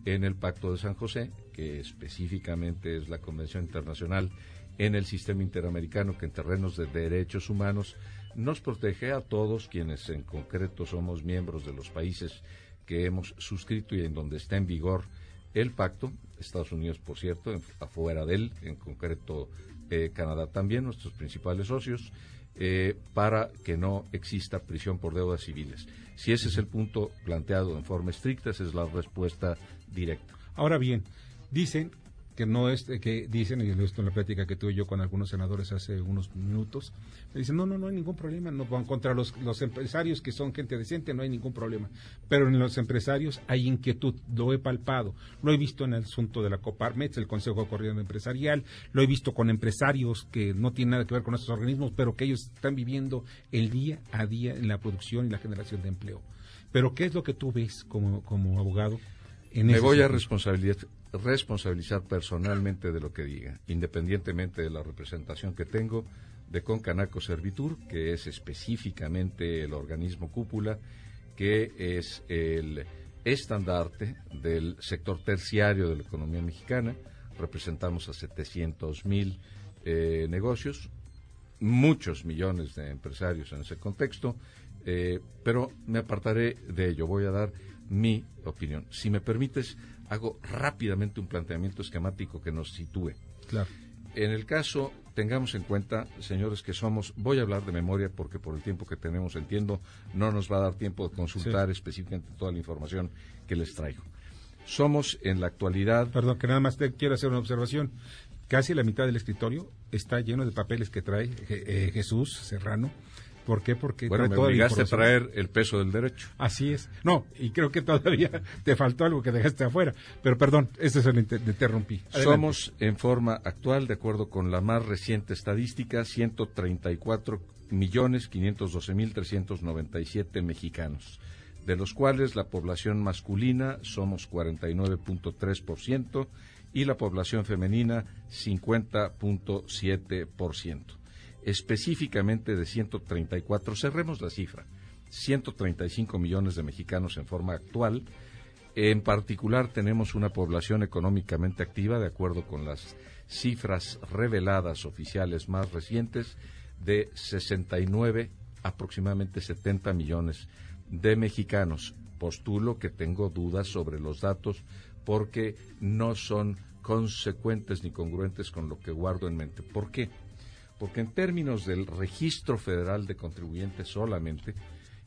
en el Pacto de San José, que específicamente es la Convención Internacional en el sistema interamericano que en terrenos de derechos humanos nos protege a todos quienes en concreto somos miembros de los países que hemos suscrito y en donde está en vigor el pacto, Estados Unidos, por cierto, afuera de él, en concreto eh, Canadá también, nuestros principales socios, eh, para que no exista prisión por deudas civiles. Si ese es el punto planteado en forma estricta, esa es la respuesta directa. Ahora bien, dicen que no es que dicen y esto en la plática que tuve yo con algunos senadores hace unos minutos me dicen no no no hay ningún problema no van contra los, los empresarios que son gente decente no hay ningún problema pero en los empresarios hay inquietud lo he palpado lo he visto en el asunto de la Coparmex el Consejo de Corriente Empresarial lo he visto con empresarios que no tienen nada que ver con estos organismos pero que ellos están viviendo el día a día en la producción y la generación de empleo. Pero qué es lo que tú ves como como abogado en me voy a responsabilidad responsabilizar personalmente de lo que diga, independientemente de la representación que tengo de Concanaco Servitur, que es específicamente el organismo cúpula, que es el estandarte del sector terciario de la economía mexicana. Representamos a 700 mil eh, negocios, muchos millones de empresarios en ese contexto, eh, pero me apartaré de ello. Voy a dar mi opinión. Si me permites, hago rápidamente un planteamiento esquemático que nos sitúe. Claro. en el caso, tengamos en cuenta, señores, que somos, voy a hablar de memoria porque por el tiempo que tenemos, entiendo, no nos va a dar tiempo de consultar específicamente toda la información que les traigo. Somos en la actualidad. Perdón, que nada más te quiero hacer una observación. Casi la mitad del escritorio está lleno de papeles que trae eh, Jesús Serrano ¿Por qué? Porque bueno, me obligaste a traer el peso del derecho. Así es. No, y creo que todavía (laughs) te faltó algo que dejaste afuera. Pero perdón, este es el interrumpí. Somos en forma actual, de acuerdo con la más reciente estadística, 134 millones 512 mil 397 mexicanos, de los cuales la población masculina somos 49.3% y la población femenina 50.7% específicamente de 134, cerremos la cifra, 135 millones de mexicanos en forma actual. En particular tenemos una población económicamente activa, de acuerdo con las cifras reveladas oficiales más recientes, de 69, aproximadamente 70 millones de mexicanos. Postulo que tengo dudas sobre los datos porque no son consecuentes ni congruentes con lo que guardo en mente. ¿Por qué? Porque en términos del registro federal de contribuyentes solamente,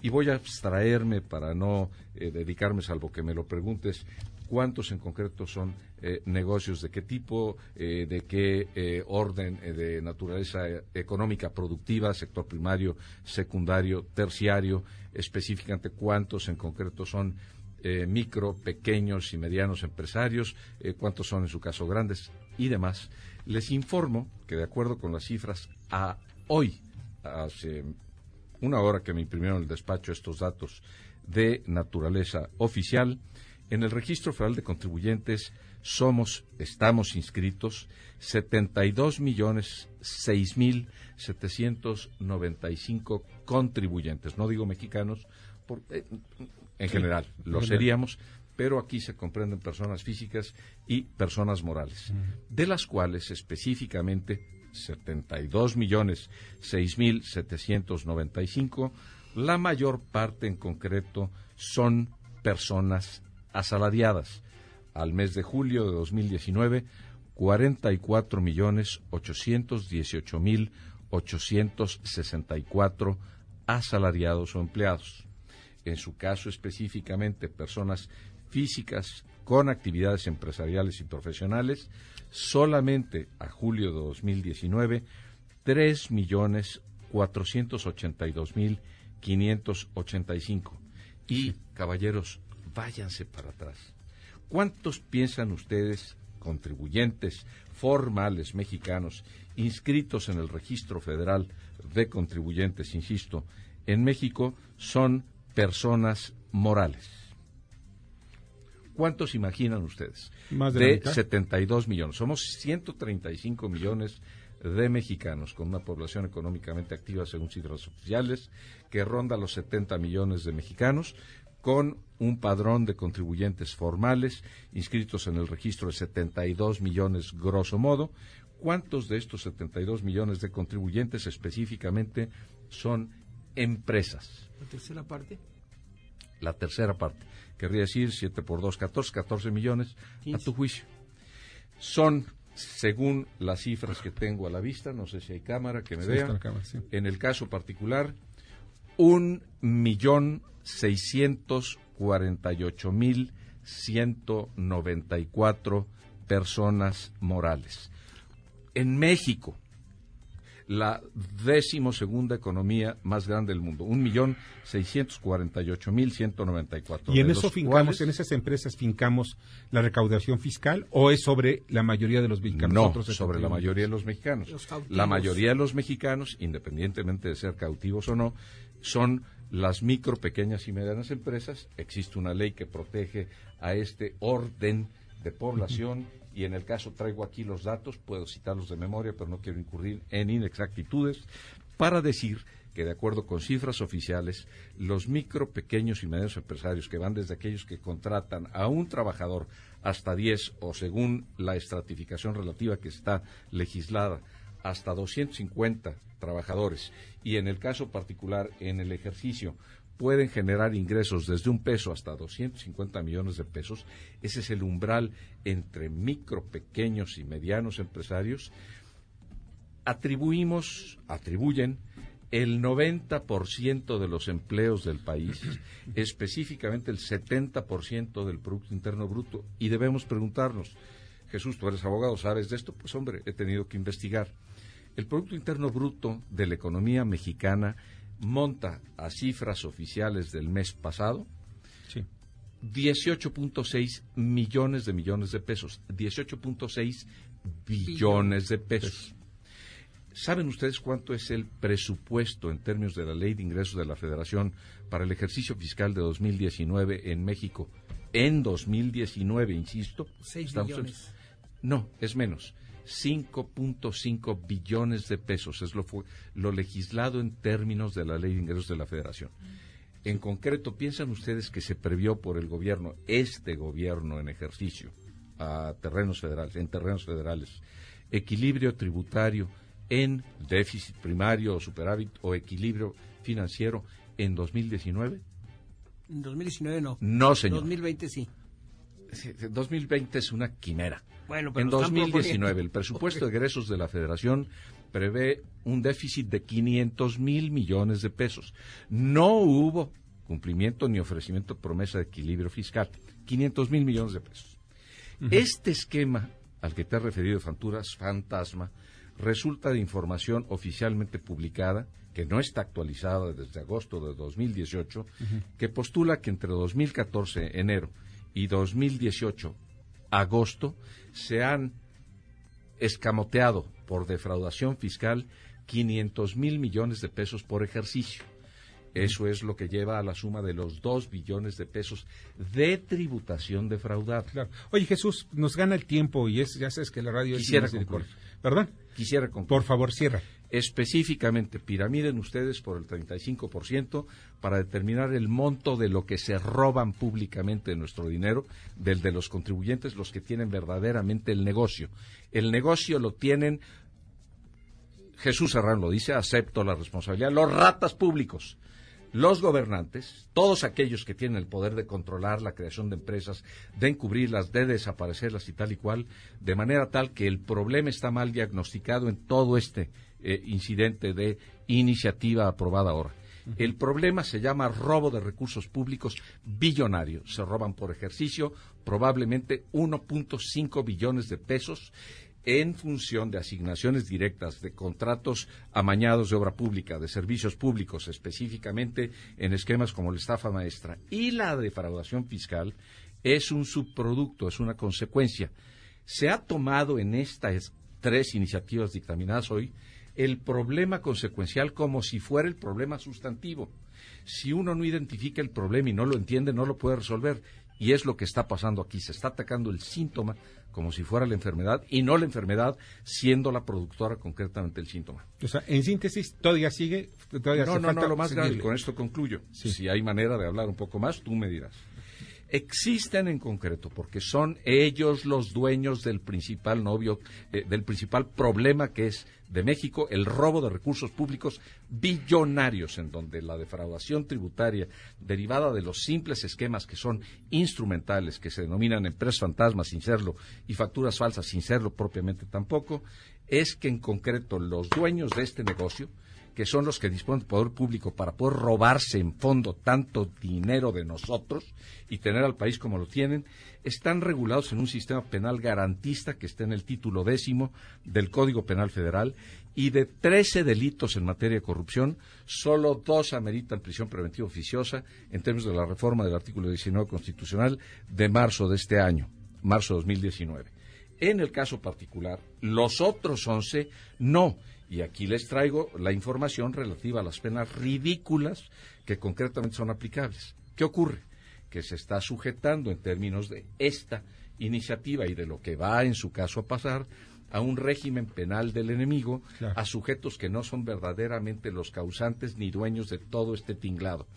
y voy a abstraerme para no eh, dedicarme, salvo que me lo preguntes, cuántos en concreto son eh, negocios de qué tipo, eh, de qué orden de naturaleza económica productiva, sector primario, secundario, terciario, específicamente cuántos en concreto son micro, pequeños y medianos empresarios, cuántos son en su caso grandes y demás. Les informo que de acuerdo con las cifras a hoy, hace una hora que me imprimieron el despacho estos datos de naturaleza oficial, en el Registro Federal de Contribuyentes somos, estamos inscritos 72 millones 6 mil 795 contribuyentes, no digo mexicanos, eh, en general, lo seríamos, pero aquí se comprenden personas físicas y personas morales, de las cuales específicamente 72 millones 6 mil 795, la mayor parte en concreto son personas asalariadas. Al mes de julio de 2019, 44 millones 818 mil 864 asalariados o empleados. En su caso específicamente, personas físicas con actividades empresariales y profesionales, solamente a julio de 2019, tres millones dos mil cinco. Y, caballeros, váyanse para atrás. ¿Cuántos piensan ustedes, contribuyentes formales mexicanos, inscritos en el Registro Federal de Contribuyentes, insisto, en México, son personas morales? ¿Cuántos imaginan ustedes? Más de, 72 millones. Somos 135 millones de mexicanos con una población económicamente activa según cifras oficiales que ronda los 70 millones de mexicanos con un padrón de contribuyentes formales inscritos en el registro de 72 millones grosso modo. ¿Cuántos de estos 72 millones de contribuyentes específicamente son empresas? La tercera parte. La tercera parte querría decir 7 por 2, 14, 14 millones a tu juicio. Son, según las cifras que tengo a la vista, no sé si hay cámara que me vea, en el caso particular, un millón seiscientos cuarenta y ocho mil ciento noventa y cuatro personas morales. En México, la decimosegunda economía más grande del mundo, un millón seiscientos cuarenta y ocho mil ciento noventa y cuatro. ¿Y en eso fincamos, en esas empresas fincamos la recaudación fiscal o es sobre la mayoría de los mexicanos? No, sobre la mayoría de los mexicanos. la mayoría de los mexicanos, independientemente de ser cautivos o no, son las micro, pequeñas y medianas empresas. Existe una ley que protege a este orden de población (laughs) y en el caso traigo aquí los datos, puedo citarlos de memoria, pero no quiero incurrir en inexactitudes, para decir que de acuerdo con cifras oficiales, los micro, pequeños y medianos empresarios que van desde aquellos que contratan a un trabajador hasta 10 o según la estratificación relativa que está legislada, hasta 250 trabajadores y en el caso particular en el ejercicio pueden generar ingresos desde un peso hasta 250 millones de pesos. Ese es el umbral entre micro, pequeños y medianos empresarios. atribuimos, atribuyen el 90% de los empleos del país, (coughs) específicamente el 70% del Producto Interno Bruto. Y debemos preguntarnos, Jesús, tú eres abogado, ¿sabes de esto? Pues hombre, he tenido que investigar. El Producto Interno Bruto de la economía mexicana monta a cifras oficiales del mes pasado 18.6 millones de millones de pesos, 18.6 billones de pesos. ¿Saben ustedes cuánto es el presupuesto en términos de la Ley de Ingresos de la Federación para el ejercicio fiscal de 2019 en México? En 2019, insisto. 6 billones. No, es menos. 5.5 billones de pesos es lo, lo legislado en términos de la Ley de Ingresos de la Federación. En concreto, ¿piensan ustedes que se previó por el gobierno, este gobierno en ejercicio, a terrenos federales, en terrenos federales, equilibrio tributario en déficit primario o superávit o equilibrio financiero en 2019? En 2019 no. No, señor. En 2020 sí. 2020 es una quimera. Bueno, pero en 2019 el presupuesto de egresos de la Federación prevé un déficit de 500 mil millones de pesos. No hubo cumplimiento ni ofrecimiento de promesa de equilibrio fiscal. 500 mil millones de pesos. Este esquema al que te he referido, Fanturas Fantasma, resulta de información oficialmente publicada, que no está actualizada desde agosto de 2018, que postula que entre 2014, enero, y 2018, agosto, se han escamoteado por defraudación fiscal 500 mil millones de pesos por ejercicio. Eso es lo que lleva a la suma de los 2 billones de pesos de tributación defraudada. Claro. Oye, Jesús, nos gana el tiempo y es, ya sabes que la radio Quisiera es... concluir. ¿Perdón? Quisiera concluir. Por favor, cierra. Específicamente, piramiden ustedes por el 35% para determinar el monto de lo que se roban públicamente de nuestro dinero, del de los contribuyentes, los que tienen verdaderamente el negocio. El negocio lo tienen, Jesús Serrano lo dice, acepto la responsabilidad, los ratas públicos los gobernantes, todos aquellos que tienen el poder de controlar la creación de empresas, de encubrirlas, de desaparecerlas y tal y cual, de manera tal que el problema está mal diagnosticado en todo este eh, incidente de iniciativa aprobada ahora. El problema se llama robo de recursos públicos billonario. Se roban por ejercicio probablemente 1.5 billones de pesos en función de asignaciones directas de contratos amañados de obra pública, de servicios públicos, específicamente en esquemas como la estafa maestra. Y la defraudación fiscal es un subproducto, es una consecuencia. Se ha tomado en estas tres iniciativas dictaminadas hoy el problema consecuencial como si fuera el problema sustantivo. Si uno no identifica el problema y no lo entiende, no lo puede resolver. Y es lo que está pasando aquí. Se está atacando el síntoma como si fuera la enfermedad y no la enfermedad siendo la productora concretamente el síntoma. O sea, en síntesis, todavía sigue, todavía no, no, falta no, lo más grave, con esto concluyo. Si hay manera de hablar un poco más, tú me dirás. Existen en concreto porque son ellos los dueños del principal novio, eh, del principal problema que es de México, el robo de recursos públicos billonarios, en donde la defraudación tributaria derivada de los simples esquemas que son instrumentales, que se denominan empresas fantasmas sin serlo y facturas falsas sin serlo propiamente tampoco, es que en concreto los dueños de este negocio, que son los que disponen de poder público para poder robarse en fondo tanto dinero de nosotros y tener al país como lo tienen, están regulados en un sistema penal garantista que está en el título décimo del Código Penal Federal y de 13 delitos en materia de corrupción, solo dos ameritan prisión preventiva oficiosa en términos de la reforma del artículo 19 constitucional de marzo de este año, marzo de 2019. En el caso particular, los otros 11 no. Y aquí les traigo la información relativa a las penas ridículas que concretamente son aplicables. ¿Qué ocurre? Que se está sujetando en términos de esta iniciativa y de lo que va en su caso a pasar a un régimen penal del enemigo, a sujetos que no son verdaderamente los causantes ni dueños de todo este tinglado.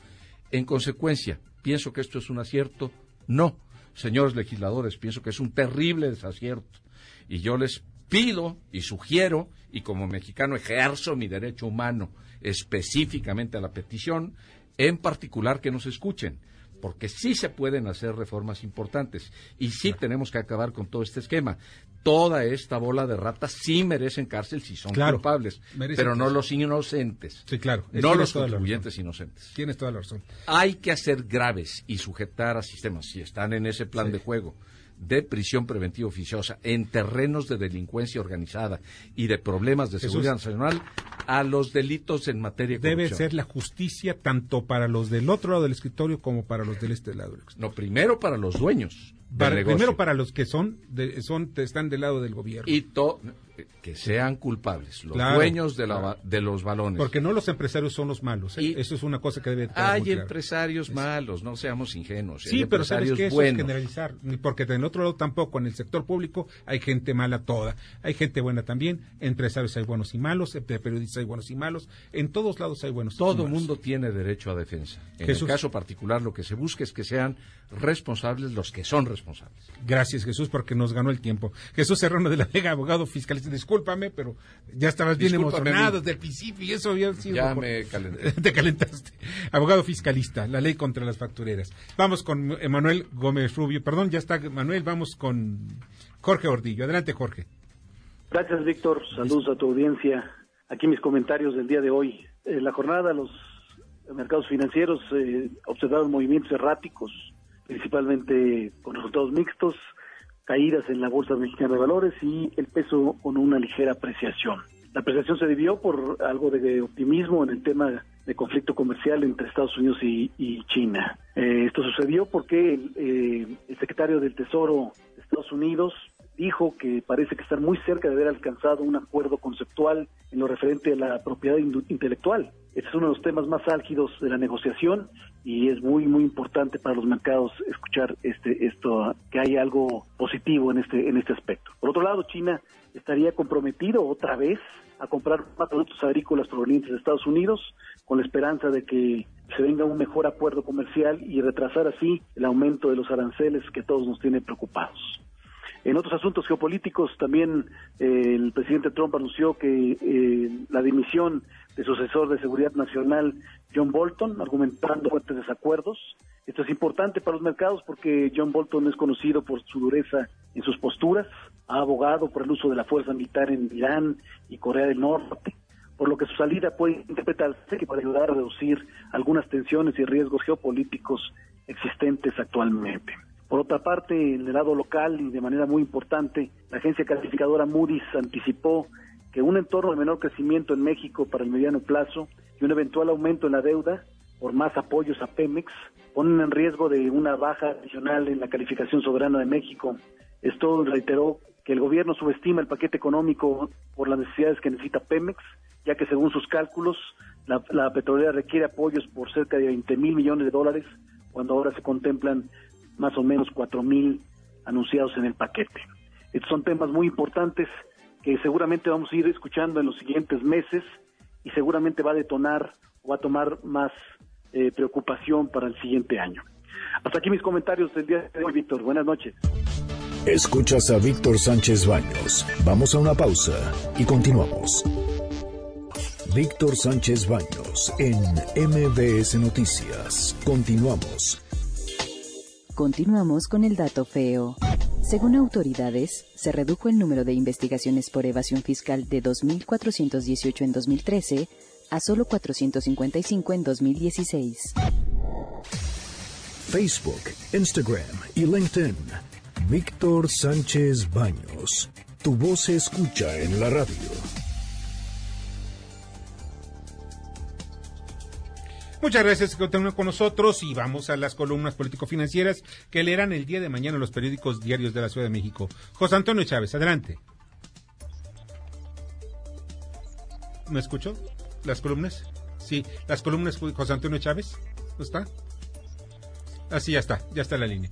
En consecuencia, pienso que esto es un acierto. No, señores legisladores, pienso que es un terrible desacierto. Y yo les pido y sugiero, y como mexicano ejerzo mi derecho humano específicamente a la petición, en particular que nos escuchen, porque sí se pueden hacer reformas importantes y sí tenemos que acabar con todo este esquema. toda esta bola de ratas sí merecen cárcel si son culpables, pero no los inocentes. Sí, claro. No los contribuyentes inocentes. Tienes toda la razón. Hay que hacer graves y sujetar a sistemas, si están en ese plan de juego, de prisión preventiva oficiosa en terrenos de delincuencia organizada y de problemas de seguridad nacional a los delitos en materia de Debe ser la justicia tanto para los del otro lado del escritorio como para los del este lado. No, primero para los dueños primero para los que son, son están del lado del gobierno. Y que sean culpables, los dueños de, la, de los balones. Porque no los empresarios son los malos. ¿eh? Eso es una cosa que debe Hay empresarios malos, no seamos ingenuos. Sí, pero sabes que eso es generalizar. Porque del otro lado tampoco, en el sector público hay gente mala toda. Hay gente buena también. Empresarios hay buenos y malos, periodistas hay buenos y malos. En todos lados hay buenos. Todo mundo tiene derecho a defensa. En el caso particular, lo que se busca es que sean responsables los que son responsables. Gracias, Jesús, porque nos ganó el tiempo. Jesús Serrano de la Vega, abogado Discúlpame, pero ya estabas bien emocionado desde el principio y eso había sido. Ya me calenté. (laughs) Te calentaste. Abogado fiscalista, la ley contra las factureras. Vamos con Emanuel Gómez Rubio. Perdón, ya está Manuel. Vamos con Jorge Ordillo. Adelante, Jorge. Gracias, Víctor. Saludos a tu audiencia. Aquí mis comentarios del día de hoy. En la jornada, los mercados financieros eh, observaron movimientos erráticos principalmente con resultados mixtos, caídas en la Bolsa Mexicana de Valores y el peso con una ligera apreciación. La apreciación se debió por algo de optimismo en el tema de conflicto comercial entre Estados Unidos y, China. Eh, esto sucedió porque el, eh, el secretario del Tesoro de Estados Unidos dijo que parece que están muy cerca de haber alcanzado un acuerdo conceptual en lo referente a la propiedad intelectual. Este es uno de los temas más álgidos de la negociación y es muy muy importante para los mercados escuchar este esto que hay algo positivo en este en este aspecto. Por otro lado, China estaría comprometido otra vez a comprar más productos agrícolas provenientes de Estados Unidos con la esperanza de que se venga un mejor acuerdo comercial y retrasar así el aumento de los aranceles que todos nos tiene preocupados. En otros asuntos geopolíticos, también eh, el presidente Trump anunció que eh, la dimisión de su asesor de seguridad nacional, John Bolton, argumentando fuertes desacuerdos. Esto es importante para los mercados porque John Bolton es conocido por su dureza en sus posturas, ha abogado por el uso de la fuerza militar en Irán y Corea del Norte, por lo que su salida puede interpretarse que puede ayudar a reducir algunas tensiones y riesgos geopolíticos existentes actualmente. Por otra parte, en el lado local y de manera muy importante, la agencia calificadora Moody's anticipó que un entorno de menor crecimiento en México para el mediano plazo y un eventual aumento en la deuda por más apoyos a Pemex ponen en riesgo de una baja adicional en la calificación soberana de México. Esto reiteró que el gobierno subestima el paquete económico por las necesidades que necesita Pemex, ya que según sus cálculos, la, la petrolera requiere apoyos por cerca de 20 mil millones de dólares, cuando ahora se contemplan más o menos cuatro mil anunciados en el paquete. Estos son temas muy importantes que seguramente vamos a ir escuchando en los siguientes meses y seguramente va a detonar o a tomar más eh, preocupación para el siguiente año. Hasta aquí mis comentarios del día de hoy, Víctor. Buenas noches. Escuchas a Víctor Sánchez Baños. Vamos a una pausa y continuamos. Víctor Sánchez Baños en MBS Noticias. Continuamos. Continuamos con el dato feo. Según autoridades, se redujo el número de investigaciones por evasión fiscal de 2.418 en 2013 a solo 455 en 2016. Facebook, Instagram y LinkedIn. Víctor Sánchez Baños. Tu voz se escucha en la radio. Muchas gracias por estar con nosotros y vamos a las columnas político-financieras que leerán el día de mañana los periódicos diarios de la Ciudad de México. José Antonio Chávez, adelante. ¿Me escucho? ¿Las columnas? Sí, las columnas José Antonio Chávez. ¿No está? Así ah, ya está, ya está la línea.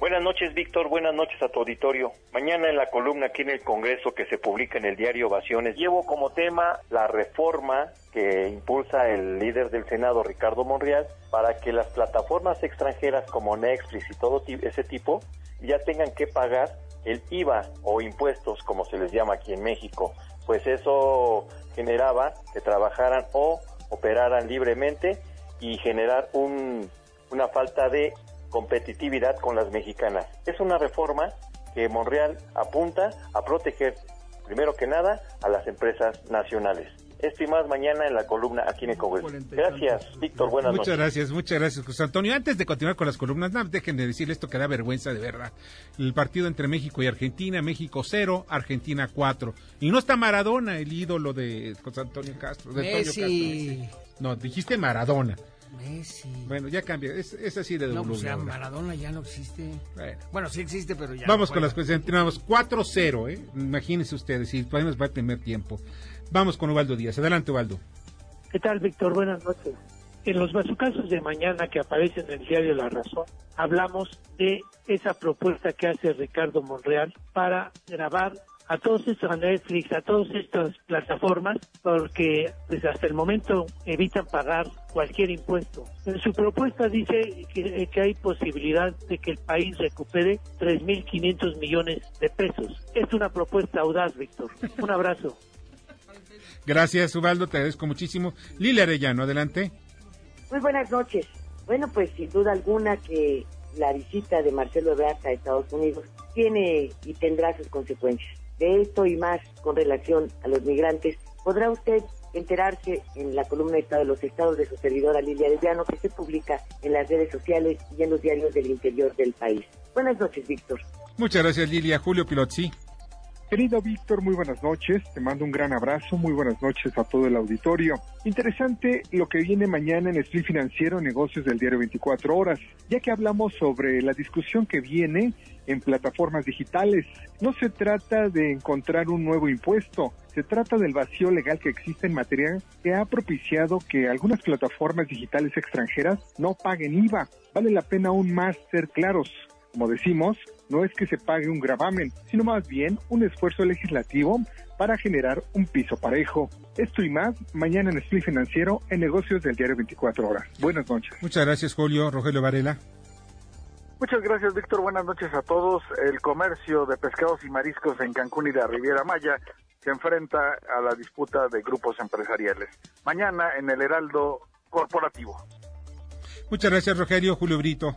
Buenas noches, Víctor. Buenas noches a tu auditorio. Mañana en la columna aquí en el Congreso que se publica en el diario Ovaciones, llevo como tema la reforma que impulsa el líder del Senado, Ricardo Monreal, para que las plataformas extranjeras como Netflix y todo ese tipo ya tengan que pagar el IVA o impuestos, como se les llama aquí en México. Pues eso generaba que trabajaran o operaran libremente y generar un, una falta de competitividad con las mexicanas. Es una reforma que Monreal apunta a proteger, primero que nada, a las empresas nacionales. Esto y más mañana en la columna aquí en el Congreso. Gracias, Víctor. Buenas muchas noches. gracias, muchas gracias, José Antonio. Antes de continuar con las columnas, no, dejen de decirle esto que da vergüenza de verdad. El partido entre México y Argentina, México 0, Argentina 4. Y no está Maradona, el ídolo de José Antonio Castro. De Antonio Messi. Castro. No, dijiste Maradona. Messi. Bueno, ya cambia, es, es así de No, pues ya ahora. Maradona ya no existe. Bueno. Bueno, sí existe, pero ya. Vamos no con las juega. cosas. Entrenamos 4-0, ¿eh? Imagínense ustedes, y todavía nos va el primer tiempo. Vamos con Ubaldo Díaz. Adelante, Ubaldo. ¿Qué tal, Víctor? Buenas noches. En los bazucazos de mañana que aparecen en el diario La Razón, hablamos de esa propuesta que hace Ricardo Monreal para grabar a todos estos, a Netflix, a todas estas plataformas, porque pues, hasta el momento evitan pagar cualquier impuesto. En su propuesta dice que, que hay posibilidad de que el país recupere 3.500 millones de pesos. Es una propuesta audaz, Víctor. Un abrazo. Gracias, Ubaldo, te agradezco muchísimo. Lili Arellano, adelante. Muy buenas noches. Bueno, pues sin duda alguna que la visita de Marcelo Ebrard a Estados Unidos tiene y tendrá sus consecuencias. De esto y más con relación a los migrantes, podrá usted enterarse en la columna Estado de los Estados de su servidora Lilia Arellano, que se publica en las redes sociales y en los diarios del interior del país. Buenas noches, Víctor. Muchas gracias, Lilia. Julio Pilotzi. Querido Víctor, muy buenas noches. Te mando un gran abrazo. Muy buenas noches a todo el auditorio. Interesante lo que viene mañana en Split Financiero, negocios del diario 24 horas, ya que hablamos sobre la discusión que viene en plataformas digitales. No se trata de encontrar un nuevo impuesto, se trata del vacío legal que existe en materia que ha propiciado que algunas plataformas digitales extranjeras no paguen IVA. Vale la pena aún más ser claros. Como decimos, no es que se pague un gravamen, sino más bien un esfuerzo legislativo para generar un piso parejo. Esto y más mañana en Split Financiero en negocios del diario 24 horas. Buenas noches. Muchas gracias, Julio. Rogelio Varela. Muchas gracias, Víctor. Buenas noches a todos. El comercio de pescados y mariscos en Cancún y la Riviera Maya se enfrenta a la disputa de grupos empresariales. Mañana en el Heraldo Corporativo. Muchas gracias, Rogelio. Julio Brito.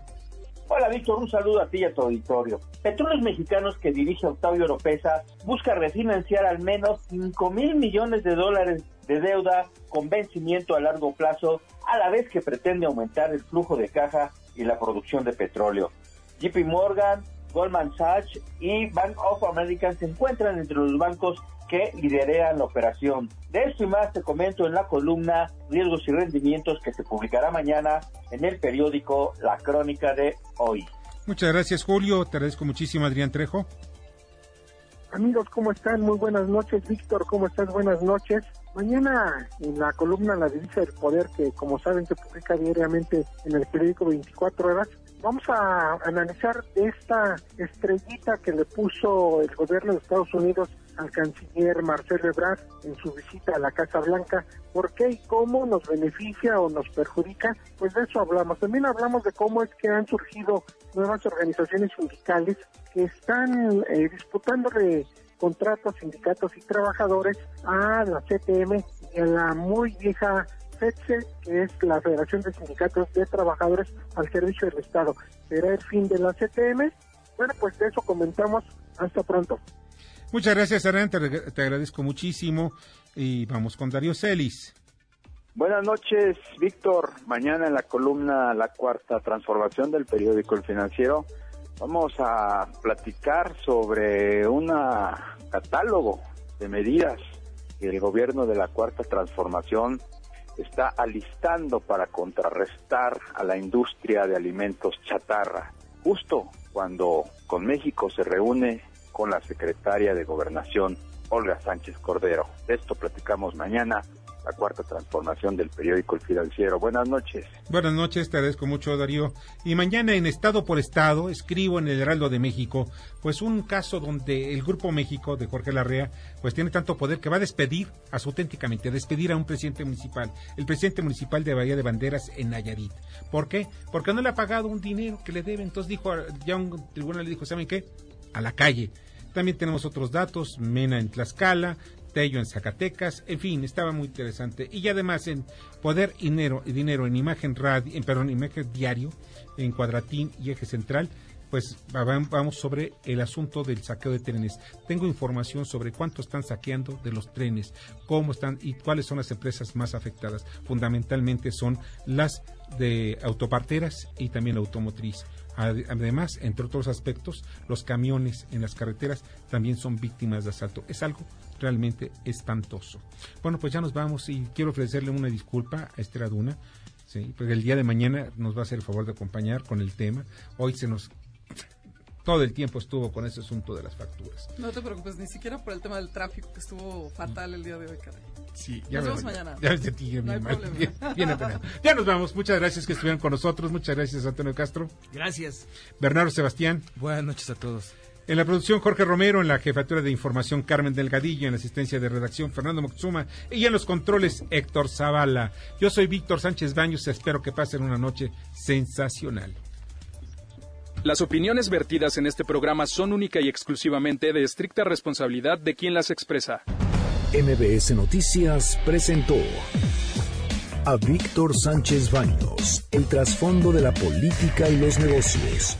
Hola Víctor, un saludo a ti y a tu auditorio. Petróleos Mexicanos que dirige Octavio Oropesa busca refinanciar al menos 5 mil millones de dólares de deuda con vencimiento a largo plazo, a la vez que pretende aumentar el flujo de caja y la producción de petróleo. JP Morgan, Goldman Sachs y Bank of America se encuentran entre los bancos que liderean la operación. De esto y más te comento en la columna Riesgos y Rendimientos que se publicará mañana en el periódico La Crónica de Hoy. Muchas gracias, Julio. Te agradezco muchísimo, Adrián Trejo. Amigos, ¿cómo están? Muy buenas noches. Víctor, ¿cómo estás? Buenas noches. Mañana en la columna La Divisa del Poder, que como saben se publica diariamente en el periódico 24 horas, vamos a analizar esta estrellita que le puso el gobierno de Estados Unidos al canciller Marcelo Ebrard en su visita a la Casa Blanca. ¿Por qué y cómo nos beneficia o nos perjudica? Pues de eso hablamos. También hablamos de cómo es que han surgido nuevas organizaciones sindicales que están eh, disputándole contratos, sindicatos y trabajadores a la CTM y a la muy vieja FEDSE, que es la Federación de Sindicatos de Trabajadores al Servicio del Estado. ¿Será el fin de la CTM? Bueno, pues de eso comentamos. Hasta pronto. Muchas gracias, Adrián. Te, te agradezco muchísimo. Y vamos con Darío Celis. Buenas noches, Víctor. Mañana en la columna La Cuarta Transformación del periódico El Financiero vamos a platicar sobre un catálogo de medidas que el gobierno de la Cuarta Transformación está alistando para contrarrestar a la industria de alimentos chatarra, justo cuando con México se reúne con la secretaria de Gobernación, Olga Sánchez Cordero. De esto platicamos mañana la cuarta transformación del periódico El Financiero. Buenas noches. Buenas noches, te agradezco mucho, Darío. Y mañana en Estado por Estado escribo en el Heraldo de México, pues un caso donde el Grupo México de Jorge Larrea, pues tiene tanto poder que va a despedir, a su auténticamente, despedir a un presidente municipal, el presidente municipal de Bahía de Banderas en Nayarit. ¿Por qué? Porque no le ha pagado un dinero que le debe. Entonces dijo, ya un tribunal le dijo, ¿saben qué? A la calle. También tenemos otros datos, Mena en Tlaxcala, Tello en Zacatecas, en fin, estaba muy interesante. Y además en Poder y Dinero, en imagen radio, en, perdón, imagen diario, en Cuadratín y Eje Central, pues vamos sobre el asunto del saqueo de trenes. Tengo información sobre cuánto están saqueando de los trenes, cómo están y cuáles son las empresas más afectadas. Fundamentalmente son las de autoparteras y también la automotriz. Además, entre otros aspectos, los camiones en las carreteras también son víctimas de asalto. Es algo realmente espantoso. Bueno, pues ya nos vamos y quiero ofrecerle una disculpa a Esther Aduna, ¿sí? porque el día de mañana nos va a hacer el favor de acompañar con el tema. Hoy se nos todo el tiempo estuvo con ese asunto de las facturas. No te preocupes, ni siquiera por el tema del tráfico, que estuvo fatal el día de hoy, caray. Sí, ya nos vemos mañana. Ya, de ti, no bien, bien, ya nos vamos. Muchas gracias que estuvieron con nosotros. Muchas gracias, Antonio Castro. Gracias. Bernardo Sebastián. Buenas noches a todos. En la producción Jorge Romero, en la jefatura de información Carmen Delgadillo, en la asistencia de redacción Fernando Moxuma y en los controles Héctor Zavala. Yo soy Víctor Sánchez Baños, espero que pasen una noche sensacional. Las opiniones vertidas en este programa son única y exclusivamente de estricta responsabilidad de quien las expresa. MBS Noticias presentó a Víctor Sánchez Baños, el trasfondo de la política y los negocios